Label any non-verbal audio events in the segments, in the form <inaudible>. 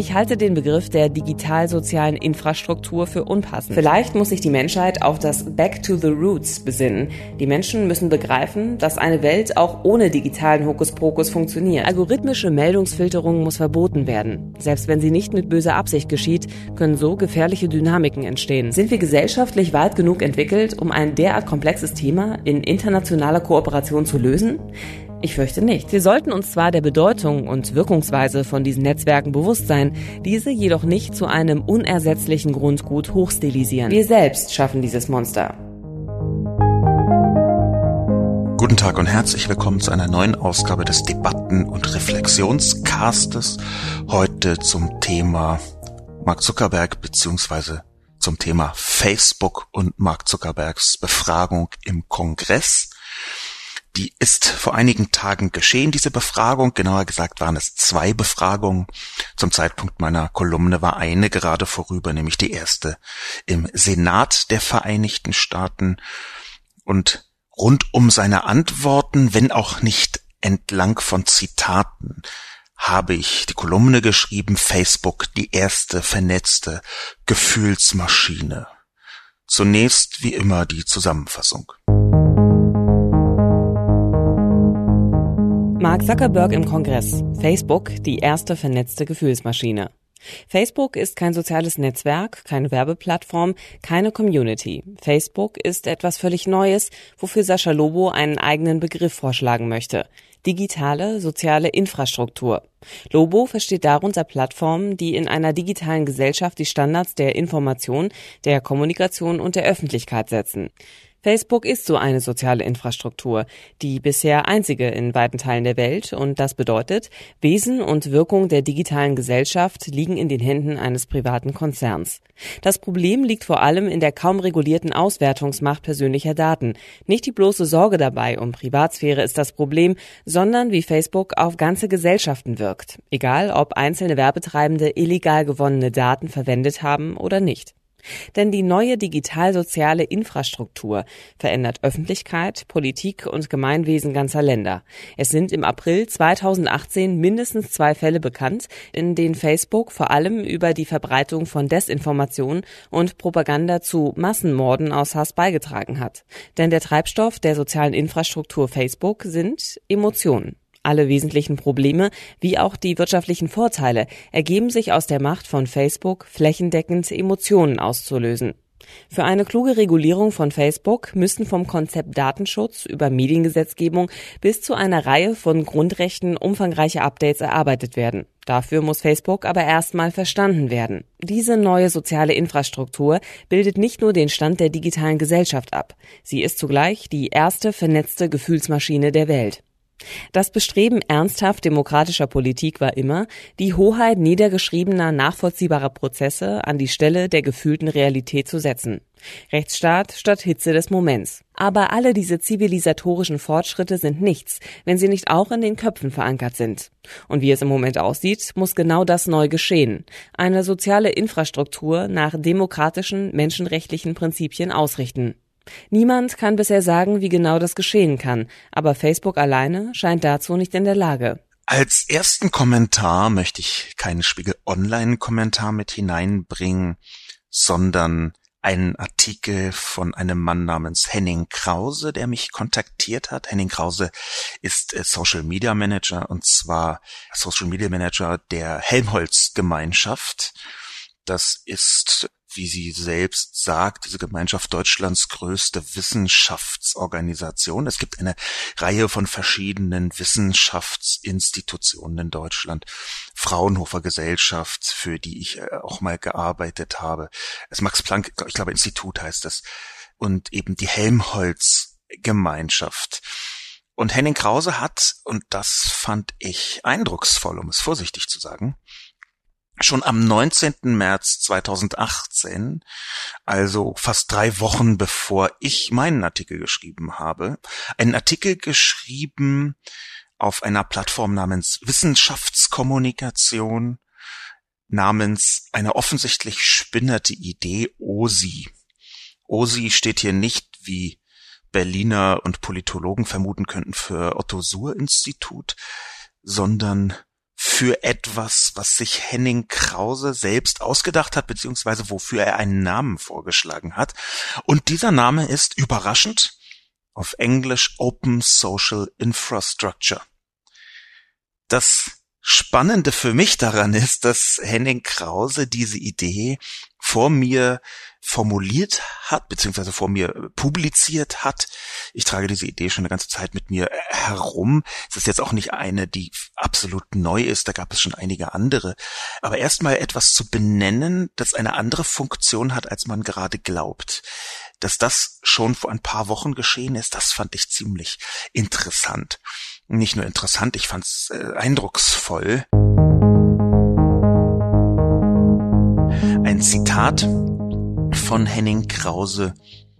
Ich halte den Begriff der digital-sozialen Infrastruktur für unpassend. Vielleicht muss sich die Menschheit auf das Back to the Roots besinnen. Die Menschen müssen begreifen, dass eine Welt auch ohne digitalen Hokuspokus funktioniert. Algorithmische Meldungsfilterung muss verboten werden. Selbst wenn sie nicht mit böser Absicht geschieht, können so gefährliche Dynamiken entstehen. Sind wir gesellschaftlich weit genug entwickelt, um ein derart komplexes Thema in internationaler Kooperation zu lösen? Ich fürchte nicht. Wir sollten uns zwar der Bedeutung und Wirkungsweise von diesen Netzwerken bewusst sein, diese jedoch nicht zu einem unersetzlichen Grundgut hochstilisieren. Wir selbst schaffen dieses Monster. Guten Tag und herzlich willkommen zu einer neuen Ausgabe des Debatten- und Reflexionscastes. Heute zum Thema Mark Zuckerberg beziehungsweise zum Thema Facebook und Mark Zuckerbergs Befragung im Kongress. Die ist vor einigen Tagen geschehen, diese Befragung. Genauer gesagt waren es zwei Befragungen. Zum Zeitpunkt meiner Kolumne war eine gerade vorüber, nämlich die erste im Senat der Vereinigten Staaten. Und rund um seine Antworten, wenn auch nicht entlang von Zitaten, habe ich die Kolumne geschrieben, Facebook, die erste vernetzte Gefühlsmaschine. Zunächst wie immer die Zusammenfassung. Mark Zuckerberg im Kongress. Facebook, die erste vernetzte Gefühlsmaschine. Facebook ist kein soziales Netzwerk, keine Werbeplattform, keine Community. Facebook ist etwas völlig Neues, wofür Sascha Lobo einen eigenen Begriff vorschlagen möchte. Digitale soziale Infrastruktur. Lobo versteht darunter Plattformen, die in einer digitalen Gesellschaft die Standards der Information, der Kommunikation und der Öffentlichkeit setzen. Facebook ist so eine soziale Infrastruktur, die bisher einzige in weiten Teilen der Welt und das bedeutet, Wesen und Wirkung der digitalen Gesellschaft liegen in den Händen eines privaten Konzerns. Das Problem liegt vor allem in der kaum regulierten Auswertungsmacht persönlicher Daten. Nicht die bloße Sorge dabei um Privatsphäre ist das Problem, sondern wie Facebook auf ganze Gesellschaften wirkt, egal ob einzelne Werbetreibende illegal gewonnene Daten verwendet haben oder nicht. Denn die neue digital-soziale Infrastruktur verändert Öffentlichkeit, Politik und Gemeinwesen ganzer Länder. Es sind im April 2018 mindestens zwei Fälle bekannt, in denen Facebook vor allem über die Verbreitung von Desinformation und Propaganda zu Massenmorden aus Hass beigetragen hat. Denn der Treibstoff der sozialen Infrastruktur Facebook sind Emotionen. Alle wesentlichen Probleme wie auch die wirtschaftlichen Vorteile ergeben sich aus der Macht von Facebook, flächendeckend Emotionen auszulösen. Für eine kluge Regulierung von Facebook müssten vom Konzept Datenschutz über Mediengesetzgebung bis zu einer Reihe von Grundrechten umfangreiche Updates erarbeitet werden. Dafür muss Facebook aber erstmal verstanden werden. Diese neue soziale Infrastruktur bildet nicht nur den Stand der digitalen Gesellschaft ab, sie ist zugleich die erste vernetzte Gefühlsmaschine der Welt. Das Bestreben ernsthaft demokratischer Politik war immer, die Hoheit niedergeschriebener, nachvollziehbarer Prozesse an die Stelle der gefühlten Realität zu setzen. Rechtsstaat statt Hitze des Moments. Aber alle diese zivilisatorischen Fortschritte sind nichts, wenn sie nicht auch in den Köpfen verankert sind. Und wie es im Moment aussieht, muss genau das neu geschehen. Eine soziale Infrastruktur nach demokratischen, menschenrechtlichen Prinzipien ausrichten. Niemand kann bisher sagen, wie genau das geschehen kann, aber Facebook alleine scheint dazu nicht in der Lage. Als ersten Kommentar möchte ich keinen Spiegel Online-Kommentar mit hineinbringen, sondern einen Artikel von einem Mann namens Henning Krause, der mich kontaktiert hat. Henning Krause ist äh, Social Media Manager und zwar Social Media Manager der Helmholtz Gemeinschaft. Das ist wie sie selbst sagt, diese Gemeinschaft Deutschlands größte Wissenschaftsorganisation. Es gibt eine Reihe von verschiedenen Wissenschaftsinstitutionen in Deutschland. Fraunhofer Gesellschaft, für die ich äh, auch mal gearbeitet habe. Das Max Planck, ich glaube, Institut heißt das. Und eben die Helmholtz Gemeinschaft. Und Henning Krause hat, und das fand ich eindrucksvoll, um es vorsichtig zu sagen, schon am 19. März 2018, also fast drei Wochen bevor ich meinen Artikel geschrieben habe, einen Artikel geschrieben auf einer Plattform namens Wissenschaftskommunikation, namens eine offensichtlich spinnerte Idee OSI. OSI steht hier nicht, wie Berliner und Politologen vermuten könnten, für Otto Suhr Institut, sondern für etwas, was sich Henning Krause selbst ausgedacht hat, beziehungsweise wofür er einen Namen vorgeschlagen hat. Und dieser Name ist überraschend auf Englisch Open Social Infrastructure. Das Spannende für mich daran ist, dass Henning Krause diese Idee vor mir formuliert hat, beziehungsweise vor mir publiziert hat. Ich trage diese Idee schon eine ganze Zeit mit mir herum. Es ist jetzt auch nicht eine, die absolut neu ist, da gab es schon einige andere. Aber erstmal etwas zu benennen, das eine andere Funktion hat, als man gerade glaubt. Dass das schon vor ein paar Wochen geschehen ist, das fand ich ziemlich interessant. Nicht nur interessant, ich fand es äh, eindrucksvoll. Ein Zitat von Henning Krause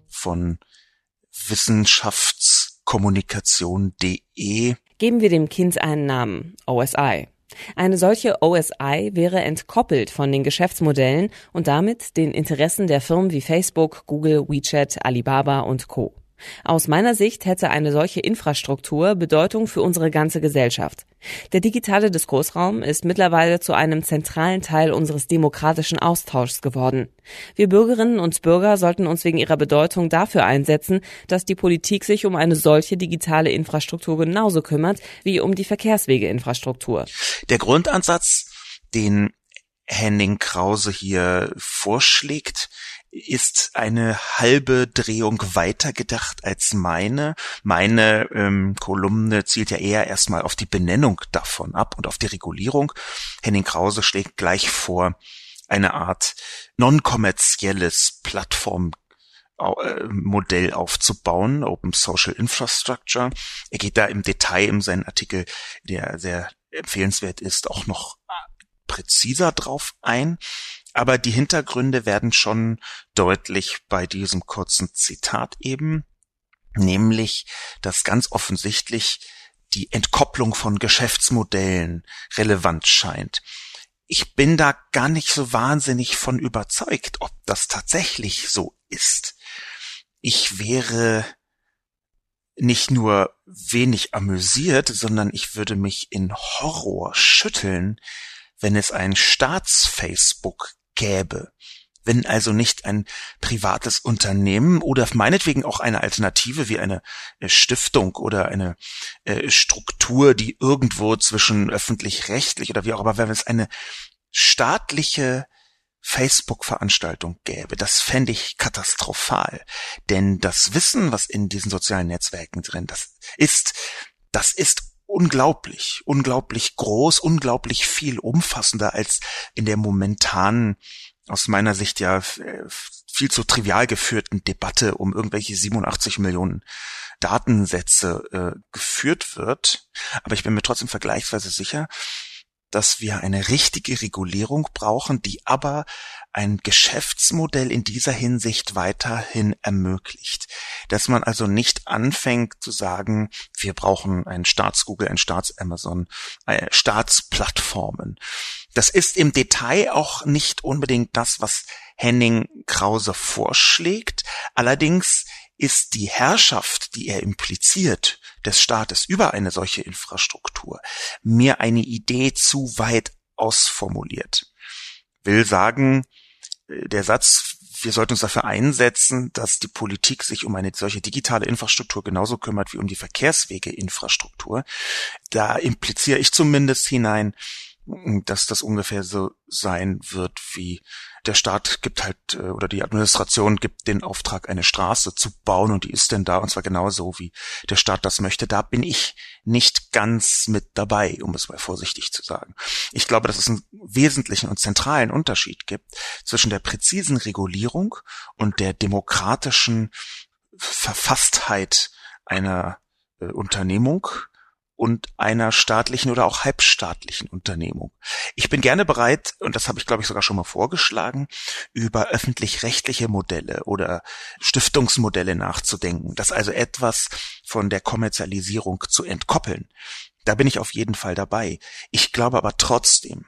von Wissenschaftskommunikation.de. Geben wir dem Kind einen Namen, OSI. Eine solche OSI wäre entkoppelt von den Geschäftsmodellen und damit den Interessen der Firmen wie Facebook, Google, WeChat, Alibaba und Co. Aus meiner Sicht hätte eine solche Infrastruktur Bedeutung für unsere ganze Gesellschaft. Der digitale Diskursraum ist mittlerweile zu einem zentralen Teil unseres demokratischen Austauschs geworden. Wir Bürgerinnen und Bürger sollten uns wegen ihrer Bedeutung dafür einsetzen, dass die Politik sich um eine solche digitale Infrastruktur genauso kümmert wie um die Verkehrswegeinfrastruktur. Der Grundansatz, den Henning Krause hier vorschlägt, ist eine halbe Drehung weiter gedacht als meine. Meine ähm, Kolumne zielt ja eher erstmal auf die Benennung davon ab und auf die Regulierung. Henning Krause schlägt gleich vor, eine Art non-kommerzielles Plattform äh, Modell aufzubauen, Open Social Infrastructure. Er geht da im Detail in seinen Artikel, der sehr empfehlenswert ist, auch noch präziser drauf ein. Aber die Hintergründe werden schon deutlich bei diesem kurzen Zitat eben, nämlich, dass ganz offensichtlich die Entkopplung von Geschäftsmodellen relevant scheint. Ich bin da gar nicht so wahnsinnig von überzeugt, ob das tatsächlich so ist. Ich wäre nicht nur wenig amüsiert, sondern ich würde mich in Horror schütteln, wenn es ein Staats-Facebook gäbe. Wenn also nicht ein privates Unternehmen oder meinetwegen auch eine Alternative wie eine äh, Stiftung oder eine äh, Struktur, die irgendwo zwischen öffentlich-rechtlich oder wie auch, aber wenn es eine staatliche Facebook-Veranstaltung gäbe, das fände ich katastrophal. Denn das Wissen, was in diesen sozialen Netzwerken drin das ist, das ist unglaublich, unglaublich groß, unglaublich viel umfassender als in der momentanen, aus meiner Sicht ja äh, viel zu trivial geführten Debatte um irgendwelche 87 Millionen Datensätze äh, geführt wird. Aber ich bin mir trotzdem vergleichsweise sicher, dass wir eine richtige Regulierung brauchen, die aber ein Geschäftsmodell in dieser Hinsicht weiterhin ermöglicht. Dass man also nicht anfängt zu sagen, wir brauchen ein Staats-Google, ein Staats-Amazon, äh, Staatsplattformen. Das ist im Detail auch nicht unbedingt das, was Henning Krause vorschlägt. Allerdings ist die Herrschaft, die er impliziert, des Staates über eine solche Infrastruktur, mir eine Idee zu weit ausformuliert. Will sagen, äh, der Satz, wir sollten uns dafür einsetzen, dass die Politik sich um eine solche digitale Infrastruktur genauso kümmert wie um die Verkehrswegeinfrastruktur. Da impliziere ich zumindest hinein, dass das ungefähr so sein wird wie der Staat gibt halt äh, oder die Administration gibt den Auftrag, eine Straße zu bauen und die ist denn da und zwar genauso wie der Staat das möchte. Da bin ich nicht ganz mit dabei, um es mal vorsichtig zu sagen. Ich glaube, dass es einen wesentlichen und zentralen Unterschied gibt zwischen der präzisen Regulierung und der demokratischen Verfasstheit einer äh, Unternehmung und einer staatlichen oder auch halbstaatlichen Unternehmung. Ich bin gerne bereit, und das habe ich glaube ich sogar schon mal vorgeschlagen, über öffentlich-rechtliche Modelle oder Stiftungsmodelle nachzudenken, das also etwas von der Kommerzialisierung zu entkoppeln. Da bin ich auf jeden Fall dabei. Ich glaube aber trotzdem,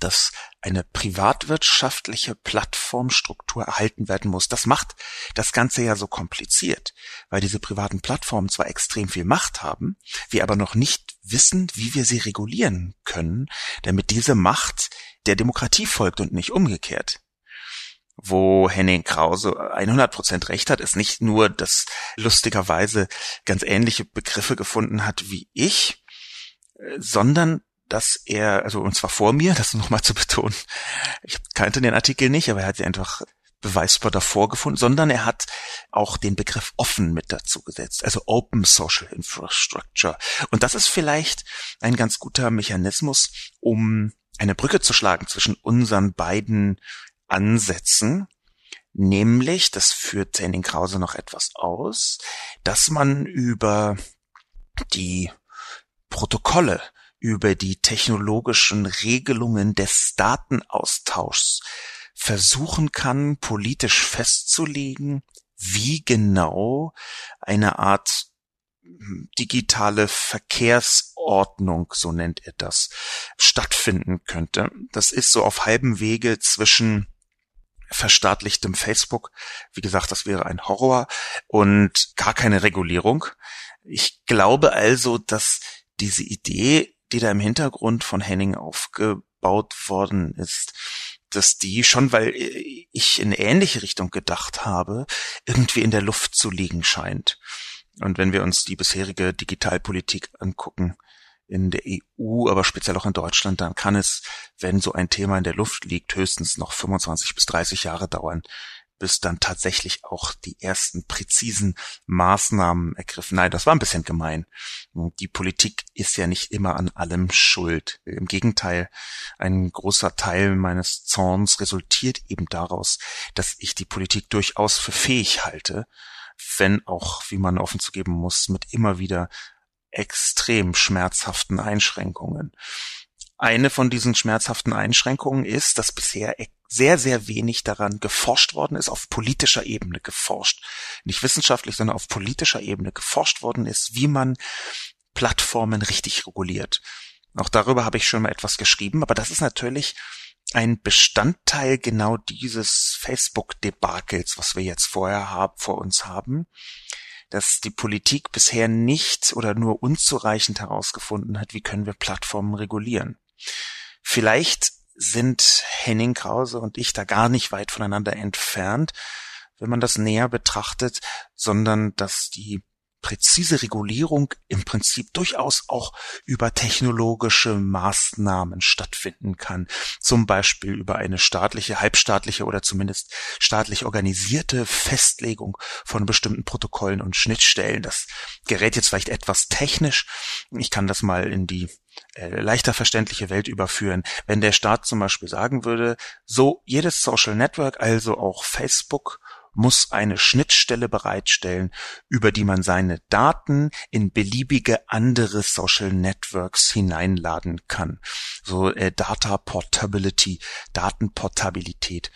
dass eine privatwirtschaftliche Plattformstruktur erhalten werden muss. Das macht das Ganze ja so kompliziert, weil diese privaten Plattformen zwar extrem viel Macht haben, wir aber noch nicht wissen, wie wir sie regulieren können, damit diese Macht der Demokratie folgt und nicht umgekehrt. Wo Henning Krause 100% recht hat, ist nicht nur, dass lustigerweise ganz ähnliche Begriffe gefunden hat wie ich, äh, sondern dass er, also und zwar vor mir, das nochmal zu betonen, ich kannte den Artikel nicht, aber er hat sie einfach beweisbar davor gefunden, sondern er hat auch den Begriff offen mit dazu gesetzt, also Open Social Infrastructure. Und das ist vielleicht ein ganz guter Mechanismus, um eine Brücke zu schlagen zwischen unseren beiden Ansätzen, nämlich, das führt Henning Krause noch etwas aus, dass man über die Protokolle über die technologischen Regelungen des Datenaustauschs versuchen kann, politisch festzulegen, wie genau eine Art hm, digitale Verkehrsordnung, so nennt er das, stattfinden könnte. Das ist so auf halbem Wege zwischen verstaatlichtem Facebook, wie gesagt, das wäre ein Horror und gar keine Regulierung. Ich glaube also, dass diese Idee die da im Hintergrund von Henning aufgebaut worden ist, dass die schon, weil ich in ähnliche Richtung gedacht habe, irgendwie in der Luft zu liegen scheint. Und wenn wir uns die bisherige Digitalpolitik angucken in der EU, aber speziell auch in Deutschland, dann kann es, wenn so ein Thema in der Luft liegt, höchstens noch 25 bis 30 Jahre dauern, bis dann tatsächlich auch die ersten präzisen Maßnahmen ergriffen. Nein, das war ein bisschen gemein. Die Politik ist ja nicht immer an allem schuld. Im Gegenteil, ein großer Teil meines Zorns resultiert eben daraus, dass ich die Politik durchaus für fähig halte, wenn auch, wie man offen zugeben muss, mit immer wieder extrem schmerzhaften Einschränkungen. Eine von diesen schmerzhaften Einschränkungen ist, dass bisher sehr, sehr wenig daran geforscht worden ist, auf politischer Ebene geforscht. Nicht wissenschaftlich, sondern auf politischer Ebene geforscht worden ist, wie man Plattformen richtig reguliert. Auch darüber habe ich schon mal etwas geschrieben, aber das ist natürlich ein Bestandteil genau dieses Facebook-Debakels, was wir jetzt vorher haben, vor uns haben, dass die Politik bisher nicht oder nur unzureichend herausgefunden hat, wie können wir Plattformen regulieren. Vielleicht sind Henning Krause und ich da gar nicht weit voneinander entfernt, wenn man das näher betrachtet, sondern dass die präzise Regulierung im Prinzip durchaus auch über technologische Maßnahmen stattfinden kann. Zum Beispiel über eine staatliche, halbstaatliche oder zumindest staatlich organisierte Festlegung von bestimmten Protokollen und Schnittstellen. Das gerät jetzt vielleicht etwas technisch. Ich kann das mal in die äh, leichter verständliche Welt überführen. Wenn der Staat zum Beispiel sagen würde, so jedes Social Network, also auch Facebook, muss eine Schnittstelle bereitstellen, über die man seine Daten in beliebige andere Social Networks hineinladen kann. So äh, Data Portability, Datenportabilität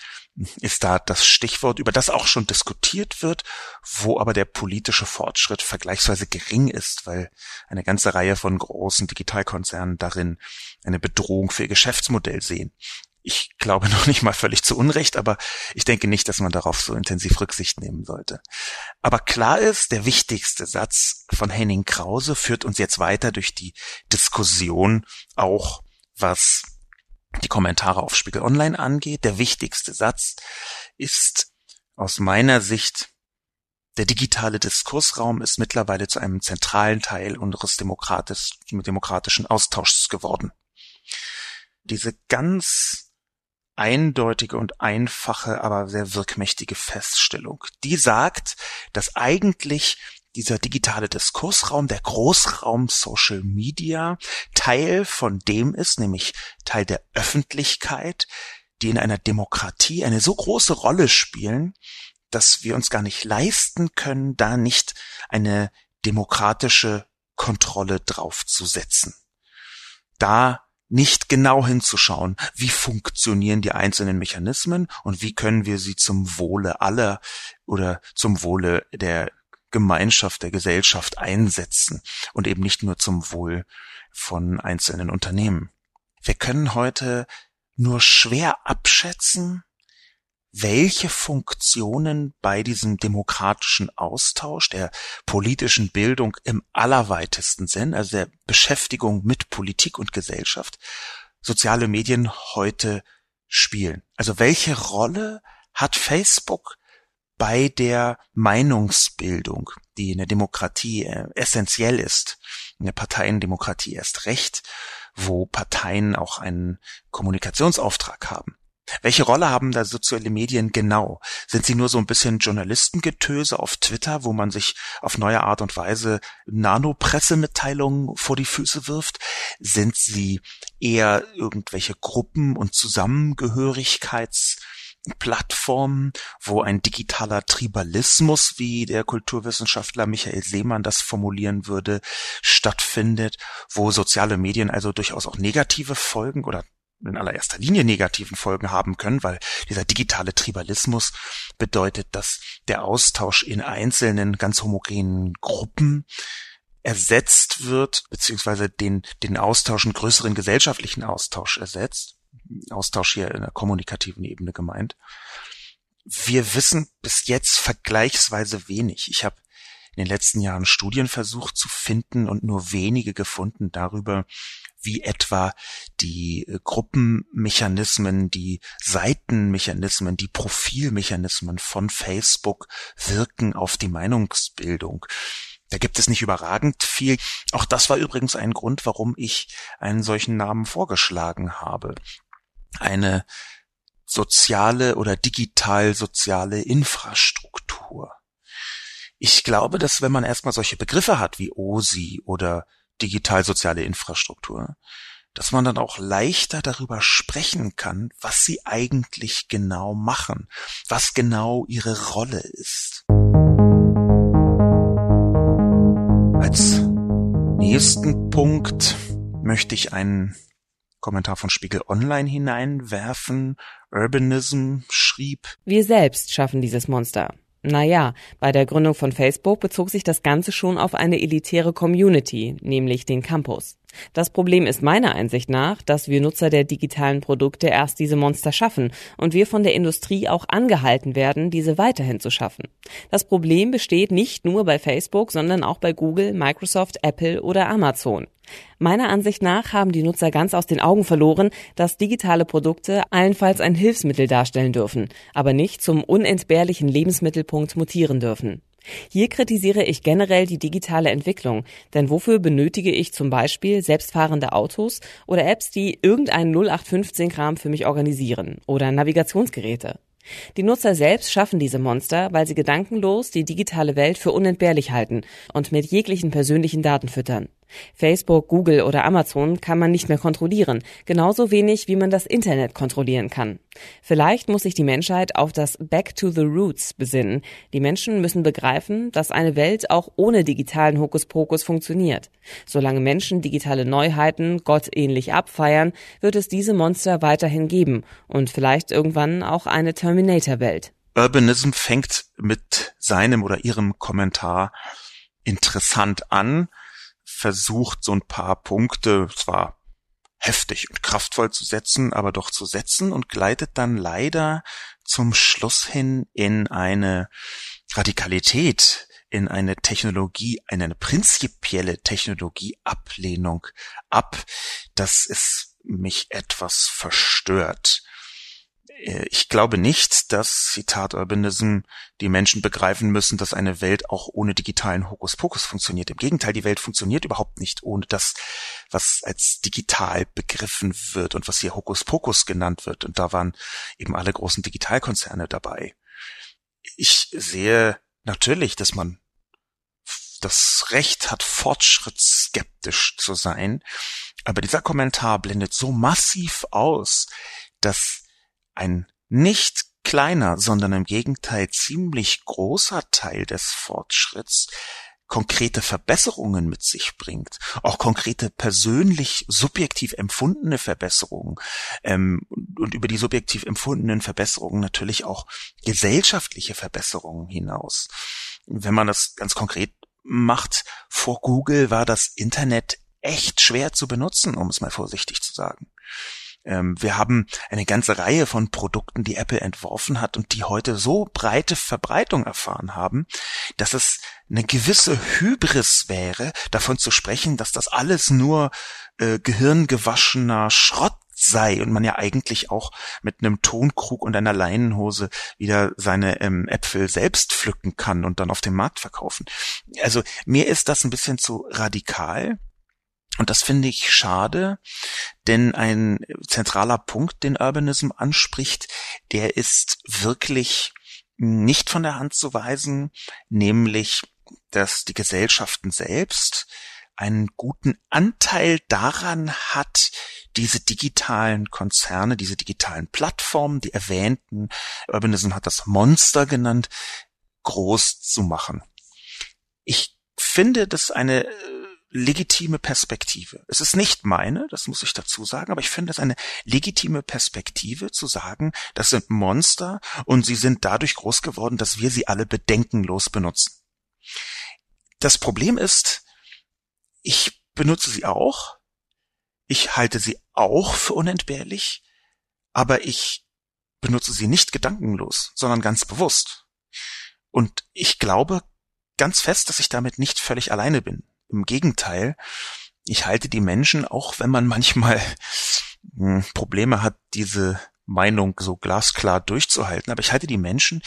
ist da das Stichwort, über das auch schon diskutiert wird, wo aber der politische Fortschritt vergleichsweise gering ist, weil eine ganze Reihe von großen Digitalkonzernen darin eine Bedrohung für ihr Geschäftsmodell sehen ich glaube <laughs> noch nicht mal völlig zu Unrecht, aber ich denke nicht, dass man darauf so intensiv Rücksicht nehmen sollte. Aber klar ist, der wichtigste Satz von Henning Krause führt uns jetzt weiter durch die Diskussion, auch was die Kommentare auf Spiegel Online angeht. Der wichtigste Satz ist aus meiner Sicht, der digitale Diskursraum ist mittlerweile zu einem zentralen Teil unseres demokratischen Austauschs geworden. Diese ganz eindeutige und einfache, aber sehr wirkmächtige Feststellung. Die sagt, dass eigentlich dieser digitale Diskursraum, der Großraum Social Media, Teil von dem ist, nämlich Teil der Öffentlichkeit, die in einer Demokratie eine so große Rolle spielen, dass wir uns gar nicht leisten können, da nicht eine demokratische Kontrolle draufzusetzen. Da nicht genau hinzuschauen, wie funktionieren die einzelnen Mechanismen und wie können wir sie zum Wohle aller oder zum Wohle der Gemeinschaft, der Gesellschaft einsetzen und eben nicht nur zum Wohl von einzelnen Unternehmen. Wir können heute nur schwer abschätzen, welche Funktionen bei diesem demokratischen Austausch, der politischen Bildung im allerweitesten Sinn, also der Beschäftigung mit Politik und Gesellschaft, soziale Medien heute spielen. Also welche Rolle hat Facebook bei der Meinungsbildung, die in der Demokratie äh, essentiell ist, in der Parteiendemokratie erst recht, wo Parteien auch einen Kommunikationsauftrag haben. Welche Rolle haben da soziale Medien genau? Sind sie nur so ein bisschen Journalistengetöse auf Twitter, wo man sich auf neue Art und Weise Nanopressemitteilungen vor die Füße wirft? Sind sie eher irgendwelche Gruppen und Zusammengehörigkeitsplattformen, wo ein digitaler Tribalismus, wie der Kulturwissenschaftler Michael Seemann das formulieren würde, stattfindet, wo soziale Medien also durchaus auch negative Folgen oder in allererster Linie negativen Folgen haben können, weil dieser digitale Tribalismus bedeutet, dass der Austausch in einzelnen ganz homogenen Gruppen ersetzt wird, beziehungsweise den, den Austausch, einen größeren gesellschaftlichen Austausch ersetzt. Austausch hier in der kommunikativen Ebene gemeint. Wir wissen bis jetzt vergleichsweise wenig. Ich habe in den letzten Jahren Studien versucht zu finden und nur wenige gefunden darüber, wie etwa die äh, Gruppenmechanismen, die Seitenmechanismen, die Profilmechanismen von Facebook wirken auf die Meinungsbildung. Da gibt es nicht überragend viel. Auch das war übrigens ein Grund, warum ich einen solchen Namen vorgeschlagen habe. Eine soziale oder digital soziale Infrastruktur. Ich glaube, dass wenn man erstmal solche Begriffe hat wie OSI oder digital-soziale Infrastruktur, dass man dann auch leichter darüber sprechen kann, was sie eigentlich genau machen, was genau ihre Rolle ist. Als nächsten Punkt möchte ich einen Kommentar von Spiegel Online hineinwerfen. Urbanism schrieb, Wir selbst schaffen dieses Monster. Naja, bei der Gründung von Facebook bezog sich das Ganze schon auf eine elitäre Community, nämlich den Campus. Das Problem ist meiner Einsicht nach, dass wir Nutzer der digitalen Produkte erst diese Monster schaffen und wir von der Industrie auch angehalten werden, diese weiterhin zu schaffen. Das Problem besteht nicht nur bei Facebook, sondern auch bei Google, Microsoft, Apple oder Amazon. Meiner Ansicht nach haben die Nutzer ganz aus den Augen verloren, dass digitale Produkte allenfalls ein Hilfsmittel darstellen dürfen, aber nicht zum unentbehrlichen Lebensmittelpunkt mutieren dürfen. Hier kritisiere ich generell die digitale Entwicklung, denn wofür benötige ich zum Beispiel selbstfahrende Autos oder Apps, die irgendeinen 0815-Kram für mich organisieren oder Navigationsgeräte? Die Nutzer selbst schaffen diese Monster, weil sie gedankenlos die digitale Welt für unentbehrlich halten und mit jeglichen persönlichen Daten füttern. Facebook, Google oder Amazon kann man nicht mehr kontrollieren, genauso wenig wie man das Internet kontrollieren kann. Vielleicht muss sich die Menschheit auf das Back to the Roots besinnen. Die Menschen müssen begreifen, dass eine Welt auch ohne digitalen Hokuspokus funktioniert. Solange Menschen digitale Neuheiten gottähnlich abfeiern, wird es diese Monster weiterhin geben und vielleicht irgendwann auch eine Terminator-Welt. Urbanism fängt mit seinem oder ihrem Kommentar interessant an versucht, so ein paar Punkte zwar heftig und kraftvoll zu setzen, aber doch zu setzen und gleitet dann leider zum Schluss hin in eine Radikalität, in eine Technologie, in eine prinzipielle Technologieablehnung ab, dass es mich etwas verstört. Äh, ich glaube nicht, dass, Zitat Urbanism, die Menschen begreifen müssen, dass eine Welt auch ohne digitalen Hokuspokus funktioniert. Im Gegenteil, die Welt funktioniert überhaupt nicht ohne das, was als digital begriffen wird und was hier Hokuspokus genannt wird. Und da waren eben alle großen Digitalkonzerne dabei. Ich sehe natürlich, dass man das Recht hat, fortschrittsskeptisch zu sein. Aber dieser Kommentar blendet so massiv aus, dass ein nicht kleiner, sondern im Gegenteil ziemlich großer Teil des Fortschritts konkrete Verbesserungen mit sich bringt, auch konkrete persönlich subjektiv empfundene Verbesserungen ähm, und über die subjektiv empfundenen Verbesserungen natürlich auch gesellschaftliche Verbesserungen hinaus. Wenn man das ganz konkret macht, vor Google war das Internet echt schwer zu benutzen, um es mal vorsichtig zu sagen. Ähm, wir haben eine ganze Reihe von Produkten, die Apple entworfen hat und die heute so breite Verbreitung erfahren haben, dass es eine gewisse Hybris wäre, davon zu sprechen, dass das alles nur äh, gehirngewaschener Schrott sei und man ja eigentlich auch mit einem Tonkrug und einer Leinenhose wieder seine ähm, Äpfel selbst pflücken kann und dann auf dem Markt verkaufen. Also mir ist das ein bisschen zu radikal. Und das finde ich schade, denn ein zentraler Punkt, den Urbanism anspricht, der ist wirklich nicht von der Hand zu weisen, nämlich, dass die Gesellschaften selbst einen guten Anteil daran hat, diese digitalen Konzerne, diese digitalen Plattformen, die erwähnten, Urbanism hat das Monster genannt, groß zu machen. Ich finde das eine legitime Perspektive. Es ist nicht meine, das muss ich dazu sagen, aber ich finde es eine legitime Perspektive zu sagen, das sind Monster und sie sind dadurch groß geworden, dass wir sie alle bedenkenlos benutzen. Das Problem ist, ich benutze sie auch, ich halte sie auch für unentbehrlich, aber ich benutze sie nicht gedankenlos, sondern ganz bewusst. Und ich glaube ganz fest, dass ich damit nicht völlig alleine bin. Im Gegenteil, ich halte die Menschen, auch wenn man manchmal hm, Probleme hat, diese Meinung so glasklar durchzuhalten, aber ich halte die Menschen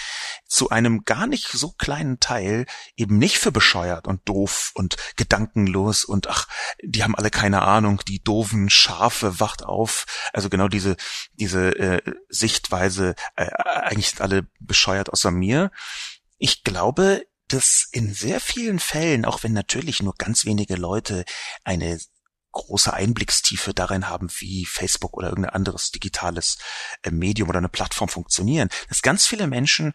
zu einem gar nicht so kleinen Teil eben nicht für bescheuert und doof und gedankenlos und ach, die haben alle keine Ahnung, die doofen Schafe wacht auf. Also genau diese diese äh, Sichtweise, äh, eigentlich sind alle bescheuert außer mir. Ich glaube, dass in sehr vielen Fällen, auch wenn natürlich nur ganz wenige Leute eine große Einblickstiefe darin haben, wie Facebook oder irgendein anderes digitales äh, Medium oder eine Plattform funktionieren, dass ganz viele Menschen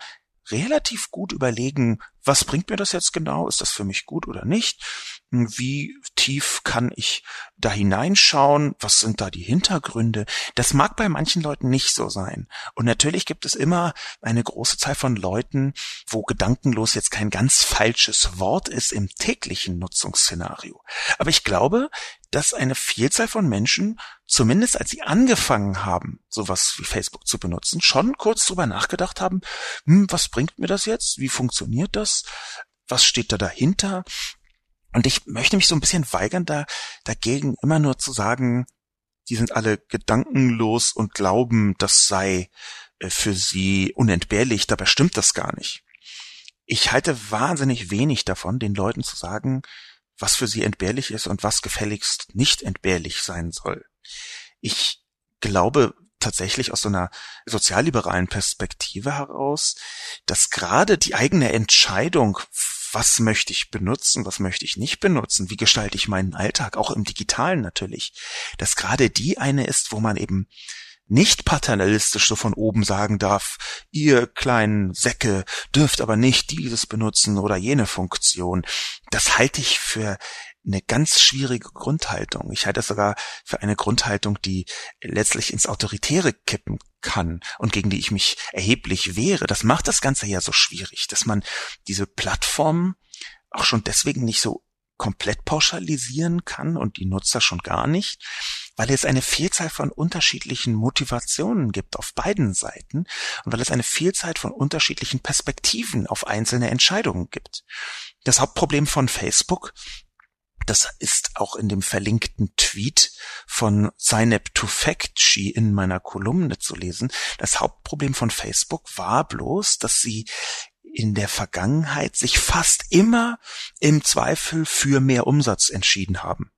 relativ gut überlegen, was bringt mir das jetzt genau? Ist das für mich gut oder nicht? Wie tief kann ich da hineinschauen? Was sind da die Hintergründe? Das mag bei manchen Leuten nicht so sein. Und natürlich gibt es immer eine große Zahl von Leuten, wo gedankenlos jetzt kein ganz falsches Wort ist im täglichen Nutzungsszenario. Aber ich glaube, dass eine Vielzahl von Menschen, zumindest als sie angefangen haben, sowas wie Facebook zu benutzen, schon kurz drüber nachgedacht haben, hm, was bringt mir das jetzt? Wie funktioniert das? Was steht da dahinter? Und ich möchte mich so ein bisschen weigern, da dagegen immer nur zu sagen, die sind alle gedankenlos und glauben, das sei äh, für sie unentbehrlich. Dabei stimmt das gar nicht. Ich halte wahnsinnig wenig davon, den Leuten zu sagen, was für sie entbehrlich ist und was gefälligst nicht entbehrlich sein soll. Ich glaube tatsächlich aus so einer sozialliberalen Perspektive heraus, dass gerade die eigene Entscheidung, was möchte ich benutzen, was möchte ich nicht benutzen, wie gestalte ich meinen Alltag, auch im digitalen natürlich, dass gerade die eine ist, wo man eben nicht paternalistisch so von oben sagen darf, ihr kleinen Säcke dürft aber nicht dieses benutzen oder jene Funktion. Das halte ich für eine ganz schwierige Grundhaltung. Ich halte es sogar für eine Grundhaltung, die letztlich ins Autoritäre kippen kann und gegen die ich mich erheblich wehre. Das macht das Ganze ja so schwierig, dass man diese Plattform auch schon deswegen nicht so komplett pauschalisieren kann und die Nutzer schon gar nicht, weil es eine Vielzahl von unterschiedlichen Motivationen gibt auf beiden Seiten und weil es eine Vielzahl von unterschiedlichen Perspektiven auf einzelne Entscheidungen gibt. Das Hauptproblem von Facebook das ist auch in dem verlinkten Tweet von Zainab Tufekci in meiner Kolumne zu lesen. Das Hauptproblem von Facebook war bloß, dass sie in der Vergangenheit sich fast immer im Zweifel für mehr Umsatz entschieden haben.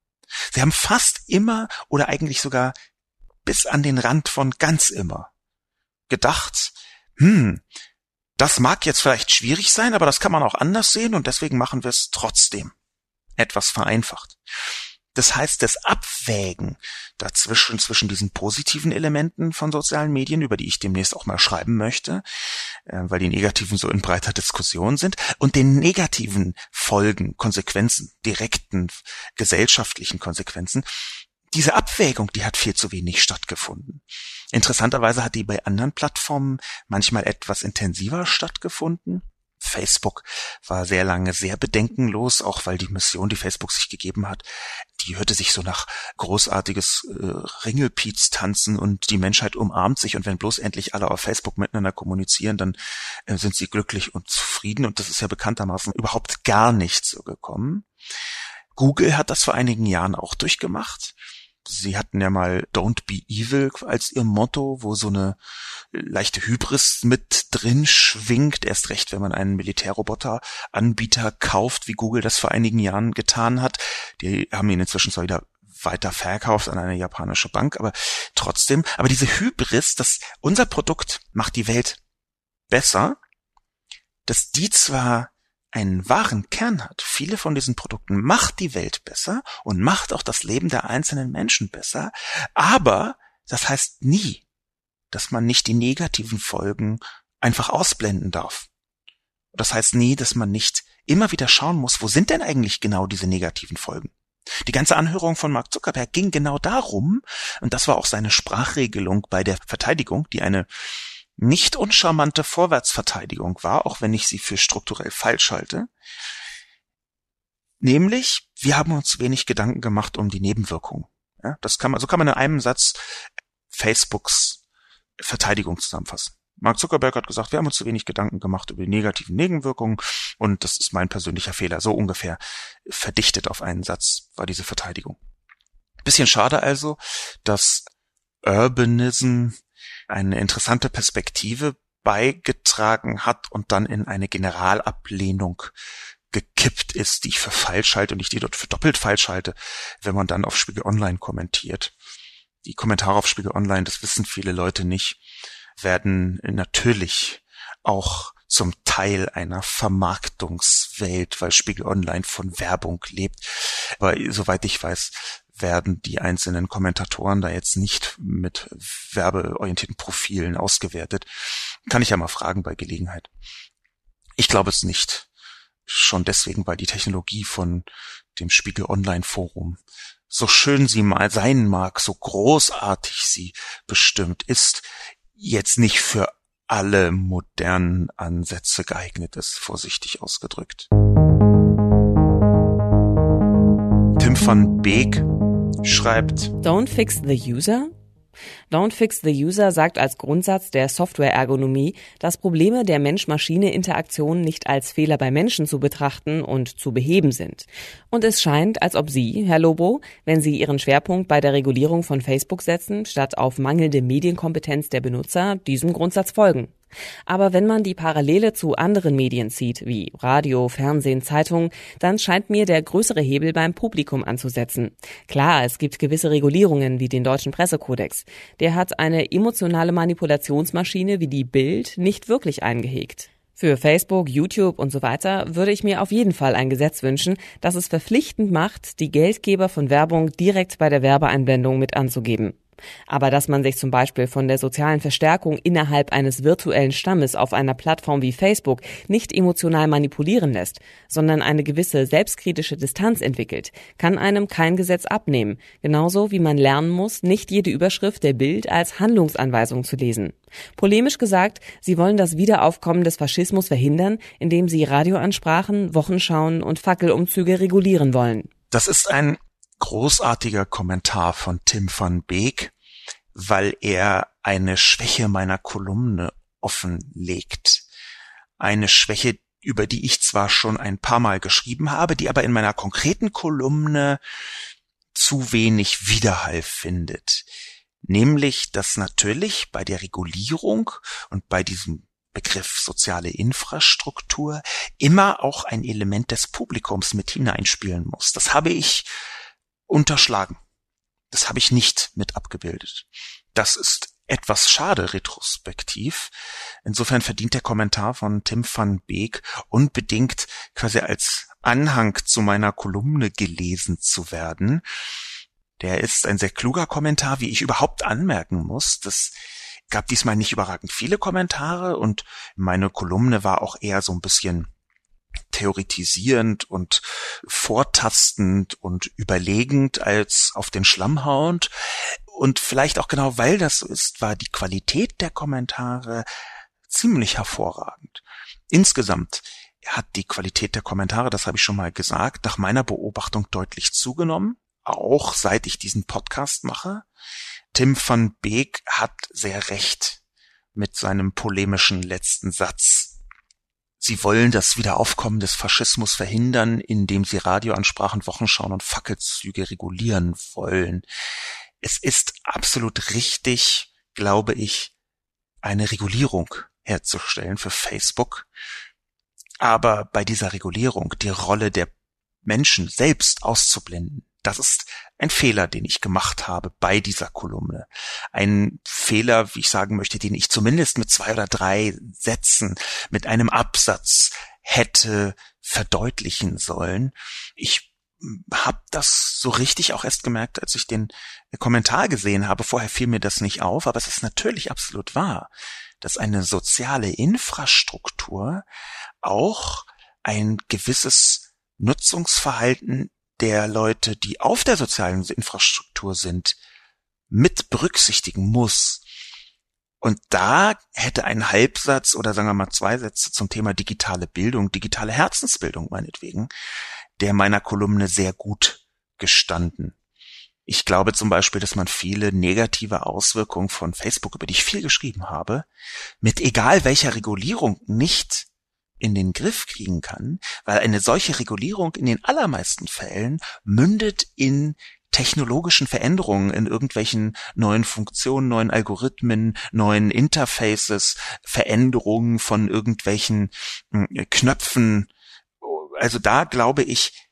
Sie haben fast immer oder eigentlich sogar bis an den Rand von ganz immer gedacht, hm, das mag jetzt vielleicht schwierig sein, aber das kann man auch anders sehen und deswegen machen wir es trotzdem. Etwas vereinfacht. Das heißt, das Abwägen dazwischen, zwischen diesen positiven Elementen von sozialen Medien, über die ich demnächst auch mal schreiben möchte, weil die negativen so in breiter Diskussion sind, und den negativen Folgen, Konsequenzen, direkten gesellschaftlichen Konsequenzen, diese Abwägung, die hat viel zu wenig stattgefunden. Interessanterweise hat die bei anderen Plattformen manchmal etwas intensiver stattgefunden. Facebook war sehr lange sehr bedenkenlos, auch weil die Mission, die Facebook sich gegeben hat, die hörte sich so nach großartiges äh, Ringelpiez-Tanzen und die Menschheit umarmt sich und wenn bloß endlich alle auf Facebook miteinander kommunizieren, dann äh, sind sie glücklich und zufrieden und das ist ja bekanntermaßen überhaupt gar nicht so gekommen. Google hat das vor einigen Jahren auch durchgemacht. Sie hatten ja mal Don't be evil als ihr Motto, wo so eine leichte Hybris mit drin schwingt, erst recht, wenn man einen Militärroboter-Anbieter kauft, wie Google das vor einigen Jahren getan hat. Die haben ihn inzwischen zwar wieder weiter verkauft an eine japanische Bank, aber trotzdem, aber diese Hybris, dass unser Produkt macht die Welt besser, dass die zwar einen wahren Kern hat, viele von diesen Produkten macht die Welt besser und macht auch das Leben der einzelnen Menschen besser, aber das heißt nie, dass man nicht die negativen Folgen einfach ausblenden darf. Das heißt nie, dass man nicht immer wieder schauen muss, wo sind denn eigentlich genau diese negativen Folgen? Die ganze Anhörung von Mark Zuckerberg ging genau darum, und das war auch seine Sprachregelung bei der Verteidigung, die eine nicht uncharmante Vorwärtsverteidigung war, auch wenn ich sie für strukturell falsch halte. Nämlich, wir haben uns wenig Gedanken gemacht um die Nebenwirkungen. Ja, das kann man, so kann man in einem Satz Facebooks Verteidigung zusammenfassen. Mark Zuckerberg hat gesagt, wir haben uns zu wenig Gedanken gemacht über die negativen Nebenwirkungen und das ist mein persönlicher Fehler. So ungefähr verdichtet auf einen Satz war diese Verteidigung. Bisschen schade also, dass Urbanism eine interessante Perspektive beigetragen hat und dann in eine Generalablehnung gekippt ist, die ich für falsch halte und ich die dort für doppelt falsch halte, wenn man dann auf Spiegel Online kommentiert. Die Kommentare auf Spiegel Online, das wissen viele Leute nicht, werden natürlich auch zum Teil einer Vermarktungswelt, weil Spiegel Online von Werbung lebt. Aber soweit ich weiß, werden die einzelnen Kommentatoren da jetzt nicht mit werbeorientierten Profilen ausgewertet. Kann ich ja mal fragen bei Gelegenheit. Ich glaube es nicht. Schon deswegen, weil die Technologie von dem Spiegel Online Forum, so schön sie mal sein mag, so großartig sie bestimmt ist, jetzt nicht für alle modernen Ansätze geeignet ist, vorsichtig ausgedrückt. Tim van Beek schreibt Don't fix the user? Don't Fix the User sagt als Grundsatz der Software-Ergonomie, dass Probleme der Mensch-Maschine-Interaktion nicht als Fehler bei Menschen zu betrachten und zu beheben sind. Und es scheint, als ob Sie, Herr Lobo, wenn Sie Ihren Schwerpunkt bei der Regulierung von Facebook setzen, statt auf mangelnde Medienkompetenz der Benutzer, diesem Grundsatz folgen. Aber wenn man die Parallele zu anderen Medien zieht, wie Radio, Fernsehen, Zeitung, dann scheint mir der größere Hebel beim Publikum anzusetzen. Klar, es gibt gewisse Regulierungen wie den deutschen Pressekodex. Der hat eine emotionale Manipulationsmaschine wie die Bild nicht wirklich eingehegt. Für Facebook, YouTube und so weiter würde ich mir auf jeden Fall ein Gesetz wünschen, das es verpflichtend macht, die Geldgeber von Werbung direkt bei der Werbeeinblendung mit anzugeben. Aber dass man sich zum Beispiel von der sozialen Verstärkung innerhalb eines virtuellen Stammes auf einer Plattform wie Facebook nicht emotional manipulieren lässt, sondern eine gewisse selbstkritische Distanz entwickelt, kann einem kein Gesetz abnehmen, genauso wie man lernen muss, nicht jede Überschrift der Bild als Handlungsanweisung zu lesen. Polemisch gesagt, sie wollen das Wiederaufkommen des Faschismus verhindern, indem sie Radioansprachen, Wochenschauen und Fackelumzüge regulieren wollen. Das ist ein großartiger Kommentar von Tim van Beek, weil er eine Schwäche meiner Kolumne offenlegt. Eine Schwäche, über die ich zwar schon ein paar Mal geschrieben habe, die aber in meiner konkreten Kolumne zu wenig Widerhall findet. Nämlich, dass natürlich bei der Regulierung und bei diesem Begriff soziale Infrastruktur immer auch ein Element des Publikums mit hineinspielen muss. Das habe ich unterschlagen. Das habe ich nicht mit abgebildet. Das ist etwas schade retrospektiv. Insofern verdient der Kommentar von Tim van Beek unbedingt quasi als Anhang zu meiner Kolumne gelesen zu werden. Der ist ein sehr kluger Kommentar, wie ich überhaupt anmerken muss. Das gab diesmal nicht überragend viele Kommentare und meine Kolumne war auch eher so ein bisschen theoretisierend und vortastend und überlegend als auf den Schlamm hauend. Und vielleicht auch genau weil das so ist, war die Qualität der Kommentare ziemlich hervorragend. Insgesamt hat die Qualität der Kommentare, das habe ich schon mal gesagt, nach meiner Beobachtung deutlich zugenommen, auch seit ich diesen Podcast mache. Tim van Beek hat sehr recht mit seinem polemischen letzten Satz. Sie wollen das Wiederaufkommen des Faschismus verhindern, indem sie Radioansprachen, Wochenschauen und Fackelzüge regulieren wollen. Es ist absolut richtig, glaube ich, eine Regulierung herzustellen für Facebook. Aber bei dieser Regulierung die Rolle der Menschen selbst auszublenden, das ist ein Fehler, den ich gemacht habe bei dieser Kolumne. Ein Fehler, wie ich sagen möchte, den ich zumindest mit zwei oder drei Sätzen, mit einem Absatz hätte verdeutlichen sollen. Ich habe das so richtig auch erst gemerkt, als ich den Kommentar gesehen habe. Vorher fiel mir das nicht auf, aber es ist natürlich absolut wahr, dass eine soziale Infrastruktur auch ein gewisses Nutzungsverhalten der Leute, die auf der sozialen Infrastruktur sind, mit berücksichtigen muss. Und da hätte ein Halbsatz oder sagen wir mal zwei Sätze zum Thema digitale Bildung, digitale Herzensbildung meinetwegen, der meiner Kolumne sehr gut gestanden. Ich glaube zum Beispiel, dass man viele negative Auswirkungen von Facebook, über die ich viel geschrieben habe, mit egal welcher Regulierung nicht in den Griff kriegen kann, weil eine solche Regulierung in den allermeisten Fällen mündet in technologischen Veränderungen in irgendwelchen neuen Funktionen, neuen Algorithmen, neuen Interfaces, Veränderungen von irgendwelchen hm, Knöpfen. Also da glaube ich,